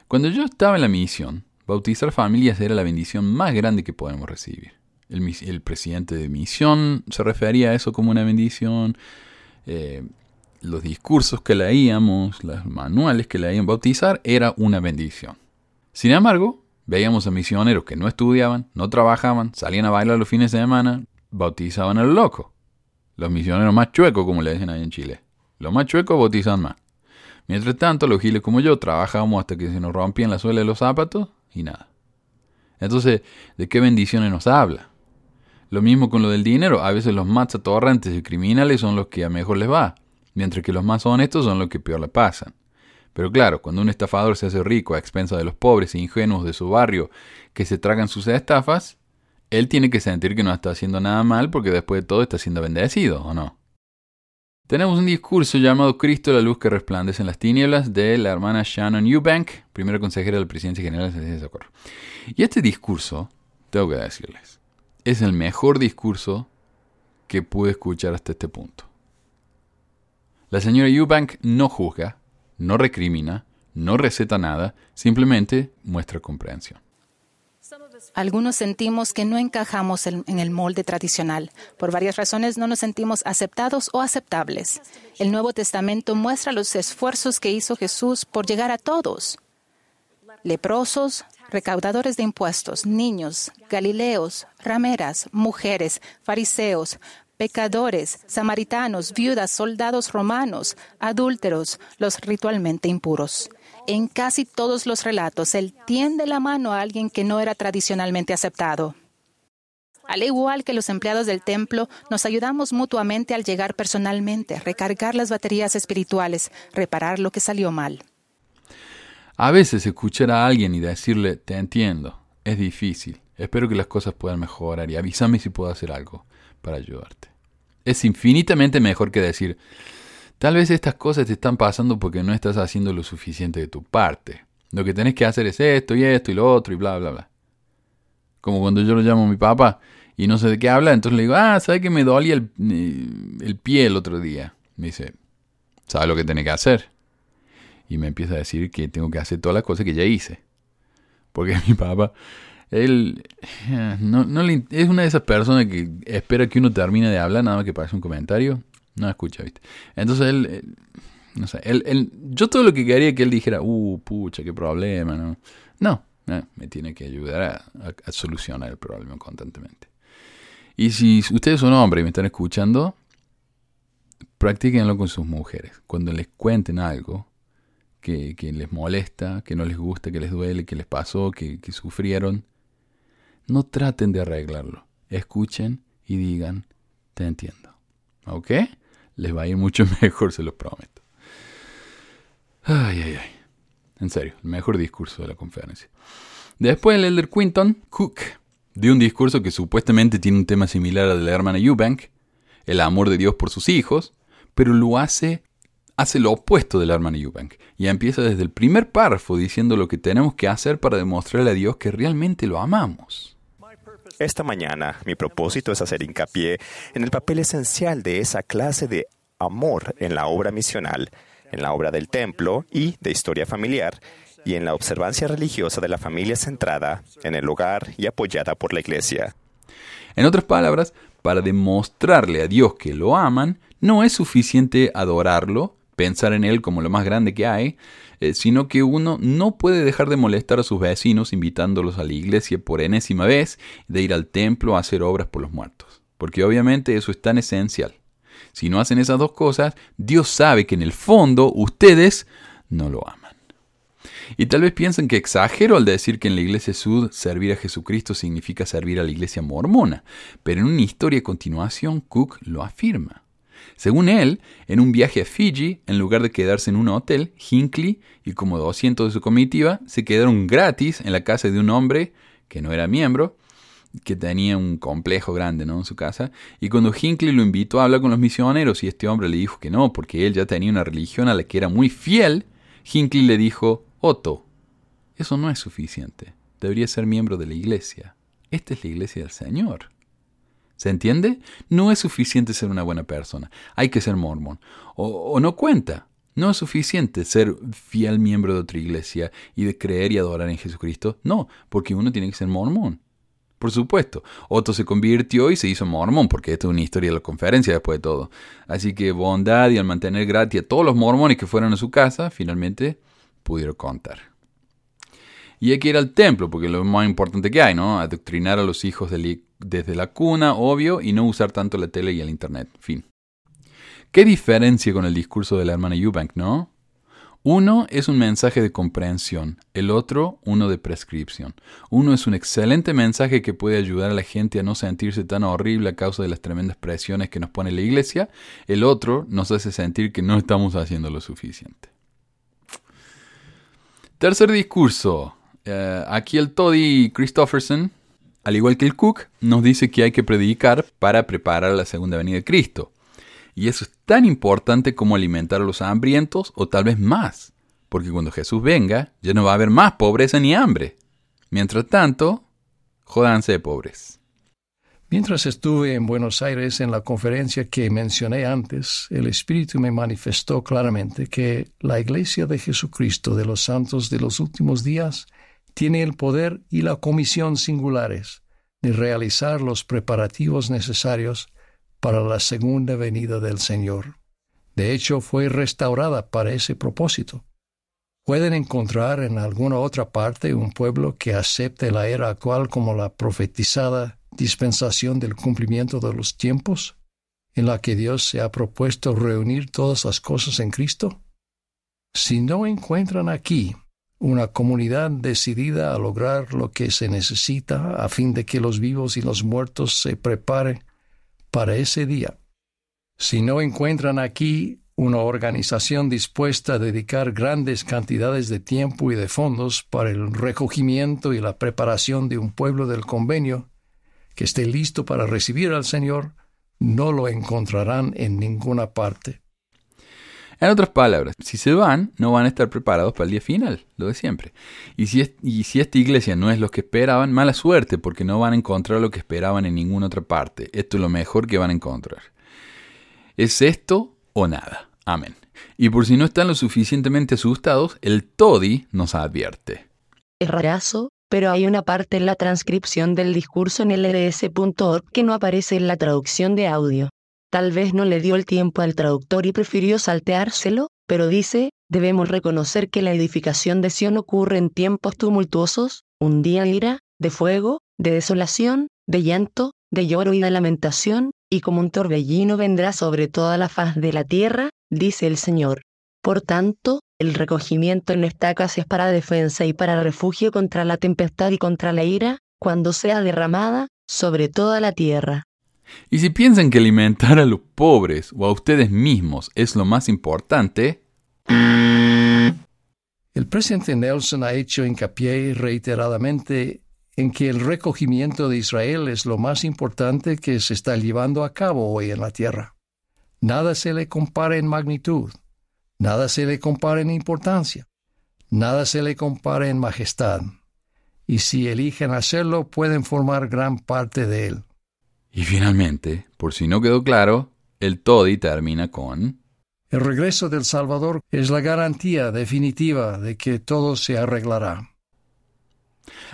[SPEAKER 2] Cuando yo estaba en la misión, bautizar familias era la bendición más grande que podemos recibir. El, presidente de misión se refería a eso como una bendición. Eh, los discursos que leíamos, los manuales que leían bautizar, era una bendición. Sin embargo, veíamos a misioneros que no estudiaban, no trabajaban, salían a bailar los fines de semana, bautizaban a lo loco. Los misioneros más chuecos, como le dicen ahí en Chile. Los más chuecos bautizan más. Mientras tanto, los giles como yo trabajábamos hasta que se nos rompían la suela de los zapatos y nada. Entonces, ¿de qué bendiciones nos habla? Lo mismo con lo del dinero. A veces los más atorrantes y criminales son los que a mejor les va mientras que los más honestos son los que peor le pasan. Pero claro, cuando un estafador se hace rico a expensa de los pobres e ingenuos de su barrio que se tragan sus estafas, él tiene que sentir que no está haciendo nada mal porque después de todo está siendo bendecido, ¿o no? Tenemos un discurso llamado Cristo, la luz que resplandece en las tinieblas, de la hermana Shannon Eubank, primera consejera del presidente general de Socorro. Y este discurso, tengo que decirles, es el mejor discurso que pude escuchar hasta este punto. La señora Eubank no juzga, no recrimina, no receta nada, simplemente muestra comprensión.
[SPEAKER 6] Algunos sentimos que no encajamos en, el molde tradicional. Por varias razones no nos sentimos aceptados o aceptables. El Nuevo Testamento muestra los esfuerzos que hizo Jesús por llegar a todos. Leprosos, recaudadores de impuestos, niños, galileos, rameras, mujeres, fariseos, pecadores, samaritanos, viudas, soldados romanos, adúlteros, los ritualmente impuros. En casi todos los relatos, él tiende la mano a alguien que no era tradicionalmente aceptado. Al igual que los empleados del templo, nos ayudamos mutuamente al llegar personalmente, recargar las baterías espirituales, reparar lo que salió mal.
[SPEAKER 2] A veces escuchar a alguien y decirle, te entiendo, es difícil, espero que las cosas puedan mejorar y avísame si puedo hacer algo para ayudarte es infinitamente mejor que decir, tal vez estas cosas te están pasando porque no estás haciendo lo suficiente de tu parte. Lo que tenés que hacer es esto y esto y lo otro y bla, bla, bla. Como cuando yo lo llamo a mi papá y no sé de qué habla, entonces le digo, ah, ¿sabe que me dolía el, eh, el pie el otro día? Me dice, ¿sabe lo que tiene que hacer? Y me empieza a decir que tengo que hacer todas las cosas que ya hice. Porque mi papá él no, no es una de esas personas que espera que uno termine de hablar nada más que pase un comentario. No escucha, ¿viste? Entonces él, no sé, él, yo todo lo que quería que él dijera, uh, pucha, qué problema, ¿no? No, me tiene que ayudar a, a, solucionar el problema constantemente. Y si ustedes son hombres y me están escuchando, practíquenlo con sus mujeres. Cuando les cuenten algo que, que les molesta, que no les gusta, que les duele, que les pasó, que, que sufrieron, no traten de arreglarlo. Escuchen y digan, te entiendo. ¿Ok? Les va a ir mucho mejor, se los prometo. Ay, ay, ay. En serio, el mejor discurso de la conferencia. Después el elder Quinton Cook dio un discurso que supuestamente tiene un tema similar al de la hermana Eubank, el amor de Dios por sus hijos, pero lo hace hace lo opuesto de la hermana Eubank y empieza desde el primer párrafo diciendo lo que tenemos que hacer para demostrarle a Dios que realmente lo amamos.
[SPEAKER 7] Esta mañana mi propósito es hacer hincapié en el papel esencial de esa clase de amor en la obra misional, en la obra del templo y de historia familiar, y en la observancia religiosa de la familia centrada en el hogar y apoyada por la iglesia.
[SPEAKER 2] En otras palabras, para demostrarle a Dios que lo aman, no es suficiente adorarlo, pensar en Él como lo más grande que hay, eh, sino que uno no puede dejar de molestar a sus vecinos invitándolos a la iglesia por enésima vez, de ir al templo a hacer obras por los muertos. Porque obviamente eso es tan esencial. Si no hacen esas dos cosas, Dios sabe que en el fondo ustedes no lo aman. Y tal vez piensen que exagero al decir que en la iglesia Sud servir a Jesucristo significa servir a la iglesia mormona, pero en una historia a continuación Cook lo afirma. Según él, en un viaje a Fiji, en lugar de quedarse en un hotel, Hinckley y como 200 de su comitiva se quedaron gratis en la casa de un hombre que no era miembro, que tenía un complejo grande ¿no? en su casa, y cuando Hinckley lo invitó a hablar con los misioneros y este hombre le dijo que no, porque él ya tenía una religión a la que era muy fiel, Hinckley le dijo, Otto, eso no es suficiente. Debería ser miembro de la iglesia. Esta es la iglesia del Señor. ¿Se entiende? No es suficiente ser una buena persona. Hay que ser mormón. O, no cuenta. No es suficiente ser fiel miembro de otra iglesia y de creer y adorar en Jesucristo. No, porque uno tiene que ser mormón. Por supuesto, Otto se convirtió y se hizo mormón, porque esto es una historia de la conferencia después de todo. Así que bondad y al mantener gratis a todos los mormones que fueron a su casa, finalmente pudieron contar. Y hay que ir al templo, porque es lo más importante que hay, ¿no? Adoctrinar a los hijos desde la cuna, obvio, y no usar tanto la tele y el internet. Fin. ¿Qué diferencia con el discurso de la hermana Eubank, no? Uno es un mensaje de comprensión, el otro uno de prescripción. Uno es un excelente mensaje que puede ayudar a la gente a no sentirse tan horrible a causa de las tremendas presiones que nos pone la iglesia, el otro nos hace sentir que no estamos haciendo lo suficiente. Tercer discurso. Uh, aquí el Toddy Christofferson, al igual que el Cook, nos dice que hay que predicar para preparar la segunda venida de Cristo. Y eso es tan importante como alimentar a los hambrientos o tal vez más, porque cuando Jesús venga ya no va a haber más pobreza ni hambre. Mientras tanto, jodanse pobres.
[SPEAKER 8] Mientras estuve en Buenos Aires en la conferencia que mencioné antes, el Espíritu me manifestó claramente que la Iglesia de Jesucristo de los Santos de los últimos días tiene el poder y la comisión singulares de realizar los preparativos necesarios para la segunda venida del Señor. De hecho, fue restaurada para ese propósito. ¿Pueden encontrar en alguna otra parte un pueblo que acepte la era actual como la profetizada dispensación del cumplimiento de los tiempos, en la que Dios se ha propuesto reunir todas las cosas en Cristo? Si no encuentran aquí una comunidad decidida a lograr lo que se necesita a fin de que los vivos y los muertos se preparen para ese día, si no encuentran aquí una organización dispuesta a dedicar grandes cantidades de tiempo y de fondos para el recogimiento y la preparación de un pueblo del convenio, que esté listo para recibir al Señor, no lo encontrarán en ninguna parte.
[SPEAKER 2] En otras palabras, si se van, no van a estar preparados para el día final, lo de siempre. Y si, esta iglesia no es lo que esperaban, mala suerte, porque no van a encontrar lo que esperaban en ninguna otra parte. Esto es lo mejor que van a encontrar. ¿Es esto o nada? Amén. Y por si no están lo suficientemente asustados, el Todi nos advierte.
[SPEAKER 9] Es rarazo pero hay una parte en la transcripción del discurso en LDS.org que no aparece en la traducción de audio. Tal vez no le dio el tiempo al traductor y prefirió salteárselo, pero dice, debemos reconocer que la edificación de Sion ocurre en tiempos tumultuosos, un día de ira, de fuego, de desolación, de llanto, de lloro y de lamentación, y como un torbellino vendrá sobre toda la faz de la tierra, dice el Señor. Por tanto, el recogimiento en estacas es para defensa y para refugio contra la tempestad y contra la ira, cuando sea derramada sobre toda la tierra.
[SPEAKER 2] Y si piensan que alimentar a los pobres o a ustedes mismos es lo más importante,
[SPEAKER 8] el presidente Nelson ha hecho hincapié reiteradamente en que el recogimiento de Israel es lo más importante que se está llevando a cabo hoy en la tierra. Nada se le compara en magnitud, Nada se le compara en importancia. Nada se le compara en majestad. Y si eligen hacerlo, pueden formar gran parte de él.
[SPEAKER 2] Y finalmente, por si no quedó claro, el Todi termina con...
[SPEAKER 8] El regreso del Salvador es la garantía definitiva de que todo se arreglará.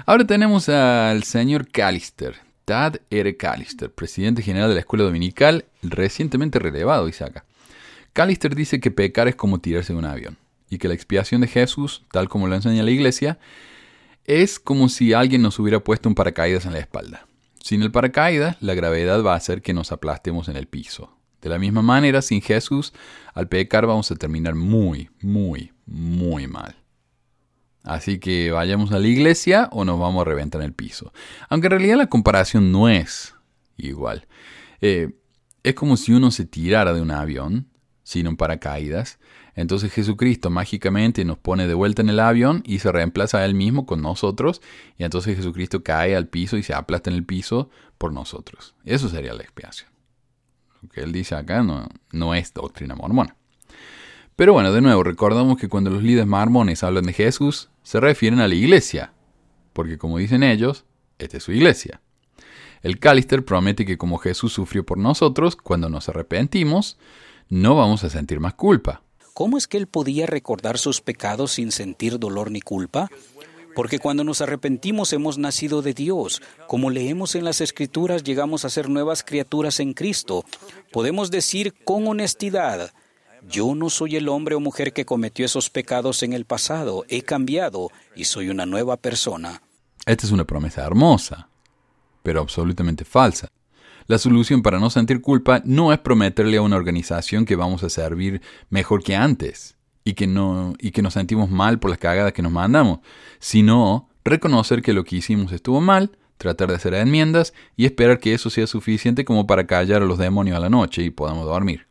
[SPEAKER 2] Ahora tenemos al señor Callister, Tad R. Callister, presidente general de la Escuela Dominical, recientemente relevado, Isaac. Callister dice que pecar es como tirarse de un avión, y que la expiación de Jesús, tal como lo enseña la iglesia, es como si alguien nos hubiera puesto un paracaídas en la espalda. Sin el paracaídas, la gravedad va a hacer que nos aplastemos en el piso. De la misma manera, sin Jesús, al pecar vamos a terminar muy, muy, muy mal. Así que vayamos a la iglesia o nos vamos a reventar en el piso. Aunque en realidad la comparación no es igual. Eh, es como si uno se tirara de un avión sin un paracaídas. Entonces Jesucristo mágicamente nos pone de vuelta en el avión y se reemplaza a él mismo con nosotros. Y entonces Jesucristo cae al piso y se aplasta en el piso por nosotros. Eso sería la expiación. Lo que él dice acá no, no es doctrina mormona. Pero bueno, de nuevo, recordamos que cuando los líderes mormones hablan de Jesús, se refieren a la iglesia, porque como dicen ellos, esta es su iglesia. El Callister promete que como Jesús sufrió por nosotros, cuando nos arrepentimos, no vamos a sentir más culpa.
[SPEAKER 10] ¿Cómo es que él podía recordar sus pecados sin sentir dolor ni culpa? Porque cuando nos arrepentimos hemos nacido de Dios. Como leemos en las Escrituras, llegamos a ser nuevas criaturas en Cristo. Podemos decir con honestidad, yo no soy el hombre o mujer que cometió esos pecados en el pasado, he cambiado y soy una nueva persona.
[SPEAKER 2] Esta es una promesa hermosa, pero absolutamente falsa. La solución para no sentir culpa no es prometerle a una organización que vamos a servir mejor que antes y que, no, y que nos sentimos mal por las cagadas que nos mandamos, sino reconocer que lo que hicimos estuvo mal, tratar de hacer enmiendas y esperar que eso sea suficiente como para callar a los demonios a la noche y podamos dormir.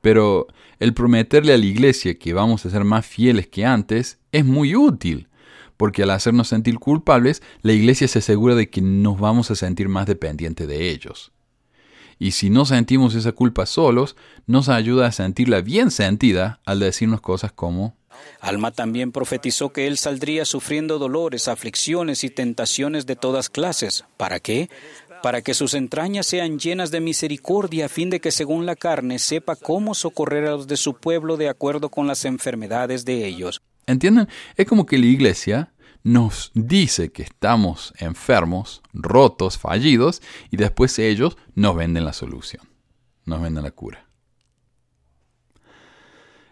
[SPEAKER 2] Pero el prometerle a la iglesia que vamos a ser más fieles que antes es muy útil, porque al hacernos sentir culpables, la iglesia se asegura de que nos vamos a sentir más dependientes de ellos. Y si no sentimos esa culpa solos, nos ayuda a sentirla bien sentida al decirnos cosas como
[SPEAKER 10] Alma también profetizó que él saldría sufriendo dolores, aflicciones y tentaciones de todas clases. ¿Para qué? para que sus entrañas sean llenas de misericordia, a fin de que según la carne sepa cómo socorrer a los de su pueblo de acuerdo con las enfermedades de ellos.
[SPEAKER 2] ¿Entienden? Es como que la iglesia nos dice que estamos enfermos, rotos, fallidos, y después ellos nos venden la solución, nos venden la cura.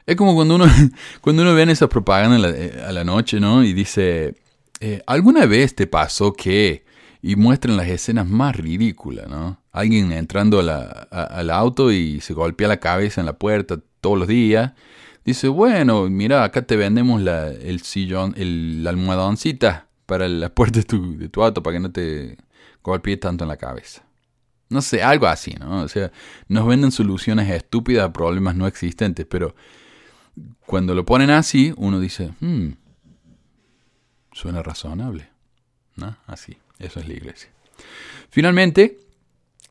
[SPEAKER 2] Es como cuando uno, cuando uno ve en esa propaganda eh, a la, noche, ¿no? Y dice, eh, ¿alguna vez te pasó que y muestran las escenas más ridículas, ¿no? Alguien entrando al auto y se golpea la cabeza en la puerta todos los días. Dice, bueno, mira, acá te vendemos la, el sillón, el, almohadoncita para la puerta de tu, de tu auto para que no te golpee tanto en la cabeza. No sé, algo así, ¿no? O sea, nos venden soluciones estúpidas a problemas no existentes, pero cuando lo ponen así, uno dice, hmm, suena razonable, ¿no? Así. Eso es la iglesia. Finalmente,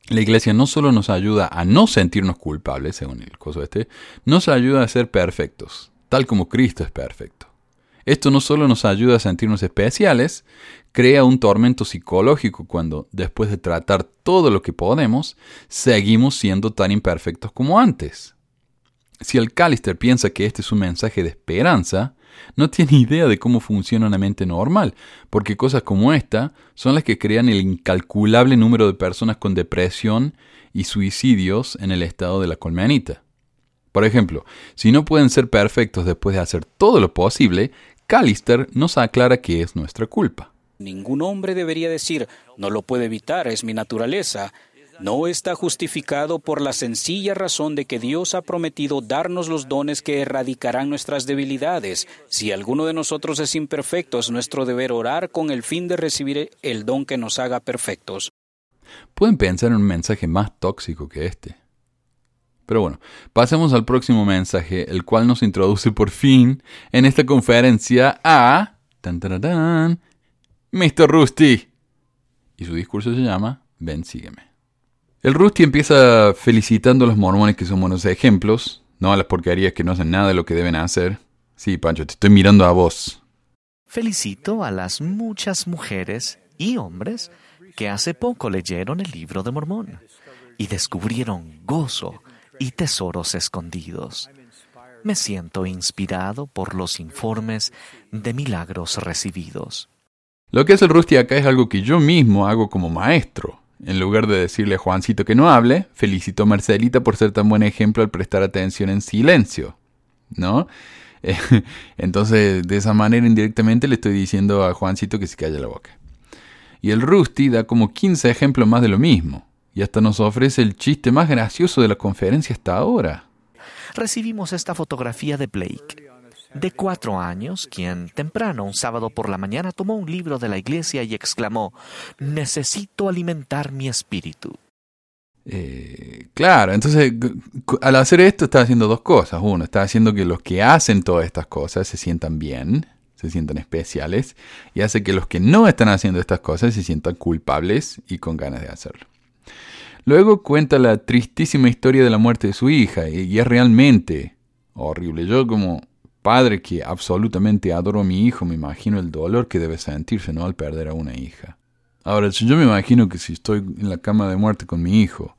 [SPEAKER 2] la iglesia no solo nos ayuda a no sentirnos culpables, según el coso este, nos ayuda a ser perfectos, tal como Cristo es perfecto. Esto no solo nos ayuda a sentirnos especiales, crea un tormento psicológico cuando, después de tratar todo lo que podemos, seguimos siendo tan imperfectos como antes. Si el Callister piensa que este es un mensaje de esperanza, no tiene idea de cómo funciona una mente normal, porque cosas como esta son las que crean el incalculable número de personas con depresión y suicidios en el estado de la colmenita. Por ejemplo, si no pueden ser perfectos después de hacer todo lo posible, Callister nos aclara que es nuestra culpa.
[SPEAKER 10] Ningún hombre debería decir, no lo puede evitar, es mi naturaleza, no está justificado por la sencilla razón de que Dios ha prometido darnos los dones que erradicarán nuestras debilidades. Si alguno de nosotros es imperfecto, es nuestro deber orar con el fin de recibir el don que nos haga perfectos.
[SPEAKER 2] Pueden pensar en un mensaje más tóxico que este. Pero bueno, pasemos al próximo mensaje, el cual nos introduce por fin en esta conferencia a... Tan, Mr. Rusty. Y su discurso se llama Ven, sígueme. El Rusty empieza felicitando a los mormones que son buenos ejemplos, no a las porquerías que no hacen nada de lo que deben hacer. Sí, Pancho, te estoy mirando a vos.
[SPEAKER 11] Felicito a las muchas mujeres y hombres que hace poco leyeron el libro de Mormón y descubrieron gozo y tesoros escondidos. Me siento inspirado por los informes de milagros recibidos.
[SPEAKER 2] Lo que hace el Rusty acá es algo que yo mismo hago como maestro. En lugar de decirle a Juancito que no hable, felicito a Marcelita por ser tan buen ejemplo al prestar atención en silencio. ¿No? Entonces, de esa manera indirectamente le estoy diciendo a Juancito que se calle la boca. Y el Rusty da como 15 ejemplos más de lo mismo. Y hasta nos ofrece el chiste más gracioso de la conferencia hasta ahora.
[SPEAKER 11] Recibimos esta fotografía de Blake, de cuatro años, quien temprano un sábado por la mañana tomó un libro de la iglesia y exclamó, necesito alimentar mi espíritu.
[SPEAKER 2] Eh, claro, entonces al hacer esto está haciendo dos cosas. Uno, está haciendo que los que hacen todas estas cosas se sientan bien, se sientan especiales, y hace que los que no están haciendo estas cosas se sientan culpables y con ganas de hacerlo. Luego cuenta la tristísima historia de la muerte de su hija, y es realmente horrible. Yo como padre que absolutamente adoro a mi hijo, me imagino el dolor que debe sentirse ¿no? al perder a una hija. Ahora, yo me imagino que si estoy en la cama de muerte con mi hijo,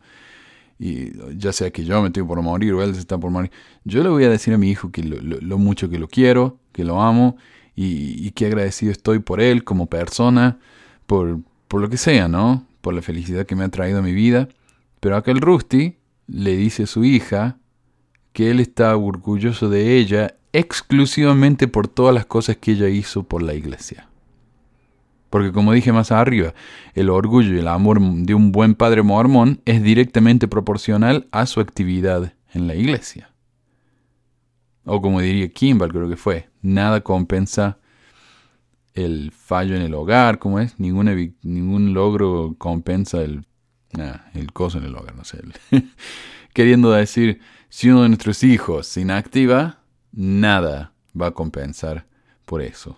[SPEAKER 2] y ya sea que yo me estoy por morir o él se está por morir, yo le voy a decir a mi hijo que lo, mucho que lo quiero, que lo amo y, que agradecido estoy por él como persona, por, por lo que sea, ¿no? Por la felicidad que me ha traído a mi vida. Pero aquel Rusty le dice a su hija que él está orgulloso de ella exclusivamente por todas las cosas que ella hizo por la iglesia. Porque como dije más arriba, el orgullo y el amor de un buen padre mormón es directamente proporcional a su actividad en la iglesia. O como diría Kimball, creo que fue, nada compensa el fallo en el hogar, ¿cómo es? Ningún logro compensa el, el coso en el hogar, no sé. Queriendo decir, si uno de nuestros hijos se inactiva, nada va a compensar por eso.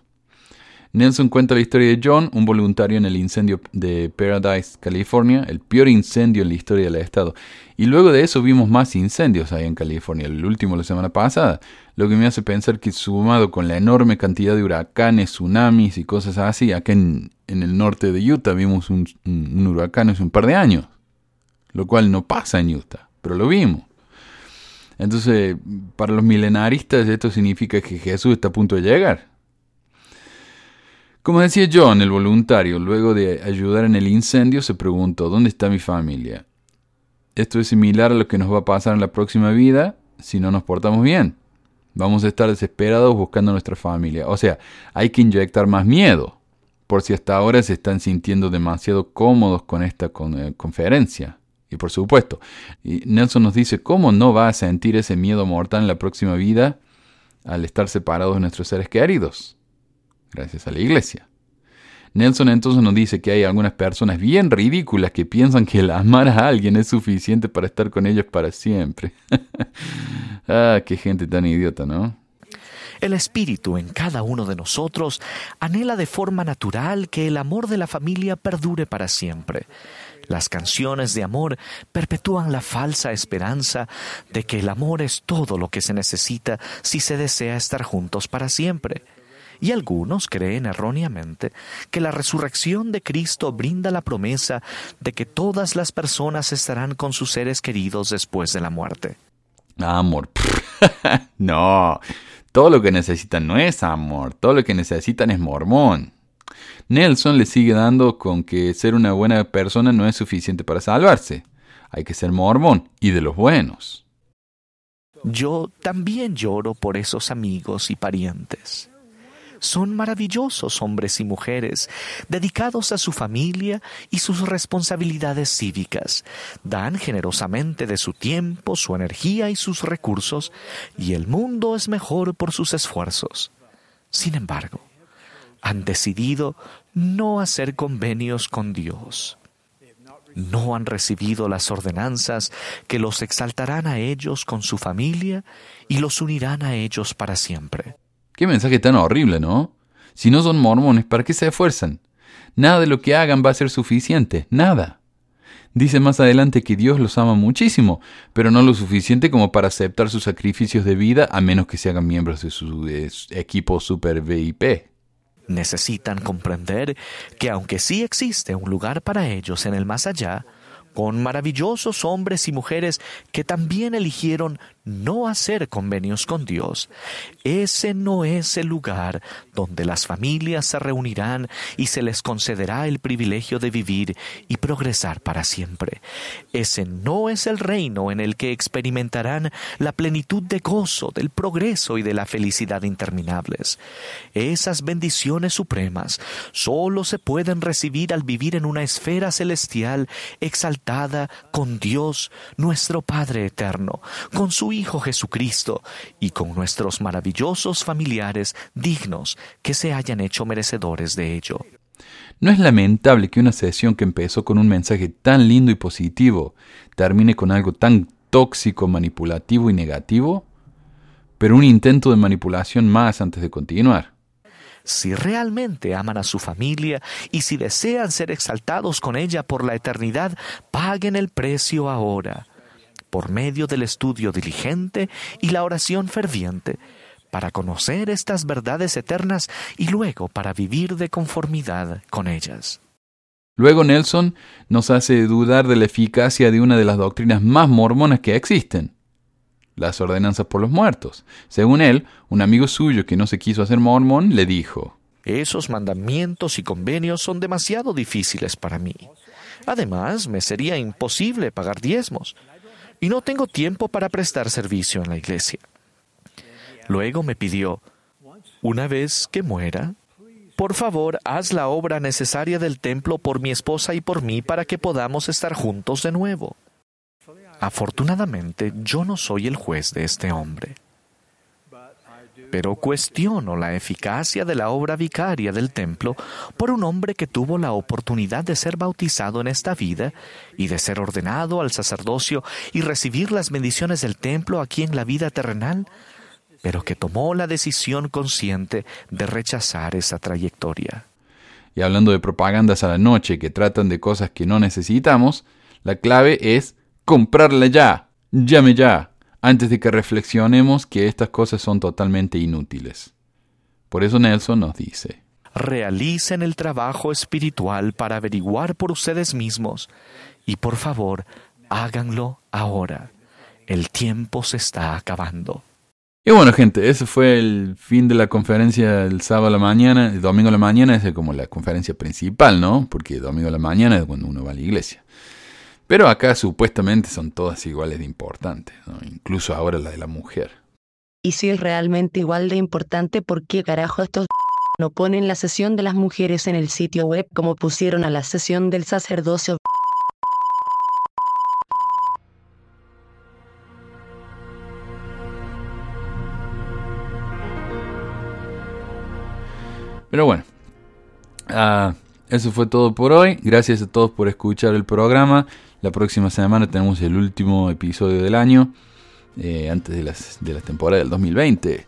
[SPEAKER 2] Nelson cuenta la historia de John, un voluntario en el incendio de Paradise, California, el peor incendio en la historia del estado. Y luego de eso vimos más incendios ahí en California, el último la semana pasada, lo que me hace pensar que sumado con la enorme cantidad de huracanes, tsunamis y cosas así, acá en, el norte de Utah vimos un, un huracán hace un par de años, lo cual no pasa en Utah, pero lo vimos. Entonces, para los milenaristas esto significa que Jesús está a punto de llegar. Como decía John, el voluntario, luego de ayudar en el incendio, se preguntó, ¿dónde está mi familia? Esto es similar a lo que nos va a pasar en la próxima vida si no nos portamos bien. Vamos a estar desesperados buscando a nuestra familia. O sea, hay que inyectar más miedo, por si hasta ahora se están sintiendo demasiado cómodos con esta eh, conferencia. Y por supuesto, Nelson nos dice cómo no va a sentir ese miedo mortal en la próxima vida al estar separados de nuestros seres queridos gracias a la iglesia. Nelson entonces nos dice que hay algunas personas bien ridículas que piensan que el amar a alguien es suficiente para estar con ellos para siempre. ah, qué gente tan idiota, ¿no?
[SPEAKER 11] El espíritu en cada uno de nosotros anhela de forma natural que el amor de la familia perdure para siempre. Las canciones de amor perpetúan la falsa esperanza de que el amor es todo lo que se necesita si se desea estar juntos para siempre. Y algunos creen erróneamente que la resurrección de Cristo brinda la promesa de que todas las personas estarán con sus seres queridos después de la muerte.
[SPEAKER 2] Amor. no, todo lo que necesitan no es amor, todo lo que necesitan es mormón. Nelson le sigue dando con que ser una buena persona no es suficiente para salvarse. Hay que ser mormón y de los buenos.
[SPEAKER 11] Yo también lloro por esos amigos y parientes son maravillosos hombres y mujeres, dedicados a su familia y sus responsabilidades cívicas. Dan generosamente de su tiempo, su energía y sus recursos, y el mundo es mejor por sus esfuerzos. Sin embargo, han decidido no hacer convenios con Dios. No han recibido las ordenanzas que los exaltarán a ellos con su familia y los unirán a ellos para siempre.
[SPEAKER 2] Qué mensaje tan horrible, ¿no? Si no son mormones, ¿para qué se esfuerzan? Nada de lo que hagan va a ser suficiente, nada. Dice más adelante que Dios los ama muchísimo, pero no lo suficiente como para aceptar sus sacrificios de vida a menos que se hagan miembros de su, equipo Super VIP.
[SPEAKER 11] Necesitan comprender que aunque sí existe un lugar para ellos en el más allá, con maravillosos hombres y mujeres que también eligieron no hacer convenios con Dios. Ese no es el lugar donde las familias se reunirán y se les concederá el privilegio de vivir y progresar para siempre. Ese no es el reino en el que experimentarán la plenitud de gozo, del progreso y de la felicidad interminables. Esas bendiciones supremas solo se pueden recibir al vivir en una esfera celestial exaltada con Dios, nuestro Padre eterno, con su Hijo Jesucristo y con nuestros maravillosos familiares dignos que se hayan hecho merecedores de ello.
[SPEAKER 2] ¿No es lamentable que una sesión que empezó con un mensaje tan lindo y positivo termine con algo tan tóxico, manipulativo y negativo? Pero un intento de manipulación más antes de continuar.
[SPEAKER 11] Si realmente aman a su familia y si desean ser exaltados con ella por la eternidad, paguen el precio ahora por medio del estudio diligente y la oración ferviente, para conocer estas verdades eternas y luego para vivir de conformidad con ellas.
[SPEAKER 2] Luego Nelson nos hace dudar de la eficacia de una de las doctrinas más mormonas que existen, las ordenanzas por los muertos. Según él, un amigo suyo que no se quiso hacer mormón le dijo,
[SPEAKER 11] Esos mandamientos y convenios son demasiado difíciles para mí. Además, me sería imposible pagar diezmos y no tengo tiempo para prestar servicio en la iglesia. Luego me pidió, una vez que muera, por favor, haz la obra necesaria del templo por mi esposa y por mí para que podamos estar juntos de nuevo. Afortunadamente, yo no soy el juez de este hombre pero cuestiono la eficacia de la obra vicaria del templo por un hombre que tuvo la oportunidad de ser bautizado en esta vida y de ser ordenado al sacerdocio y recibir las bendiciones del templo aquí en la vida terrenal, pero que tomó la decisión consciente de rechazar esa trayectoria.
[SPEAKER 2] Y hablando de propagandas a la noche que tratan de cosas que no necesitamos, la clave es comprarla ya, llame ya antes de que reflexionemos que estas cosas son totalmente inútiles. Por eso Nelson nos dice,
[SPEAKER 11] realicen el trabajo espiritual para averiguar por ustedes mismos y por favor háganlo ahora. El tiempo se está acabando.
[SPEAKER 2] Y bueno gente, ese fue el fin de la conferencia el sábado a la mañana, el domingo a la mañana es como la conferencia principal, ¿no? Porque el domingo a la mañana es cuando uno va a la iglesia. Pero acá supuestamente son todas iguales de importantes, incluso ahora la de la mujer.
[SPEAKER 9] Y si es realmente igual de importante, ¿por qué carajo estos no ponen la sesión de las mujeres en el sitio web como pusieron a la sesión del sacerdocio?
[SPEAKER 2] Pero bueno, uh, eso fue todo por hoy. Gracias a todos por escuchar el programa. La próxima semana tenemos el último episodio del año, eh, antes de, las, de la temporada del 2020.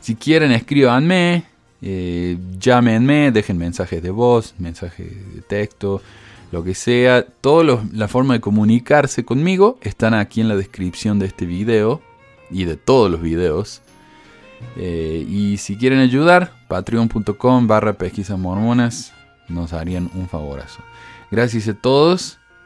[SPEAKER 2] Si quieren, escríbanme, eh, llámenme, dejen mensajes de voz, mensajes de texto, lo que sea. Toda la forma de comunicarse conmigo están aquí en la descripción de este video y de todos los videos. Eh, y si quieren ayudar, patreon.com barra pesquisas mormonas nos harían un favorazo. Gracias a todos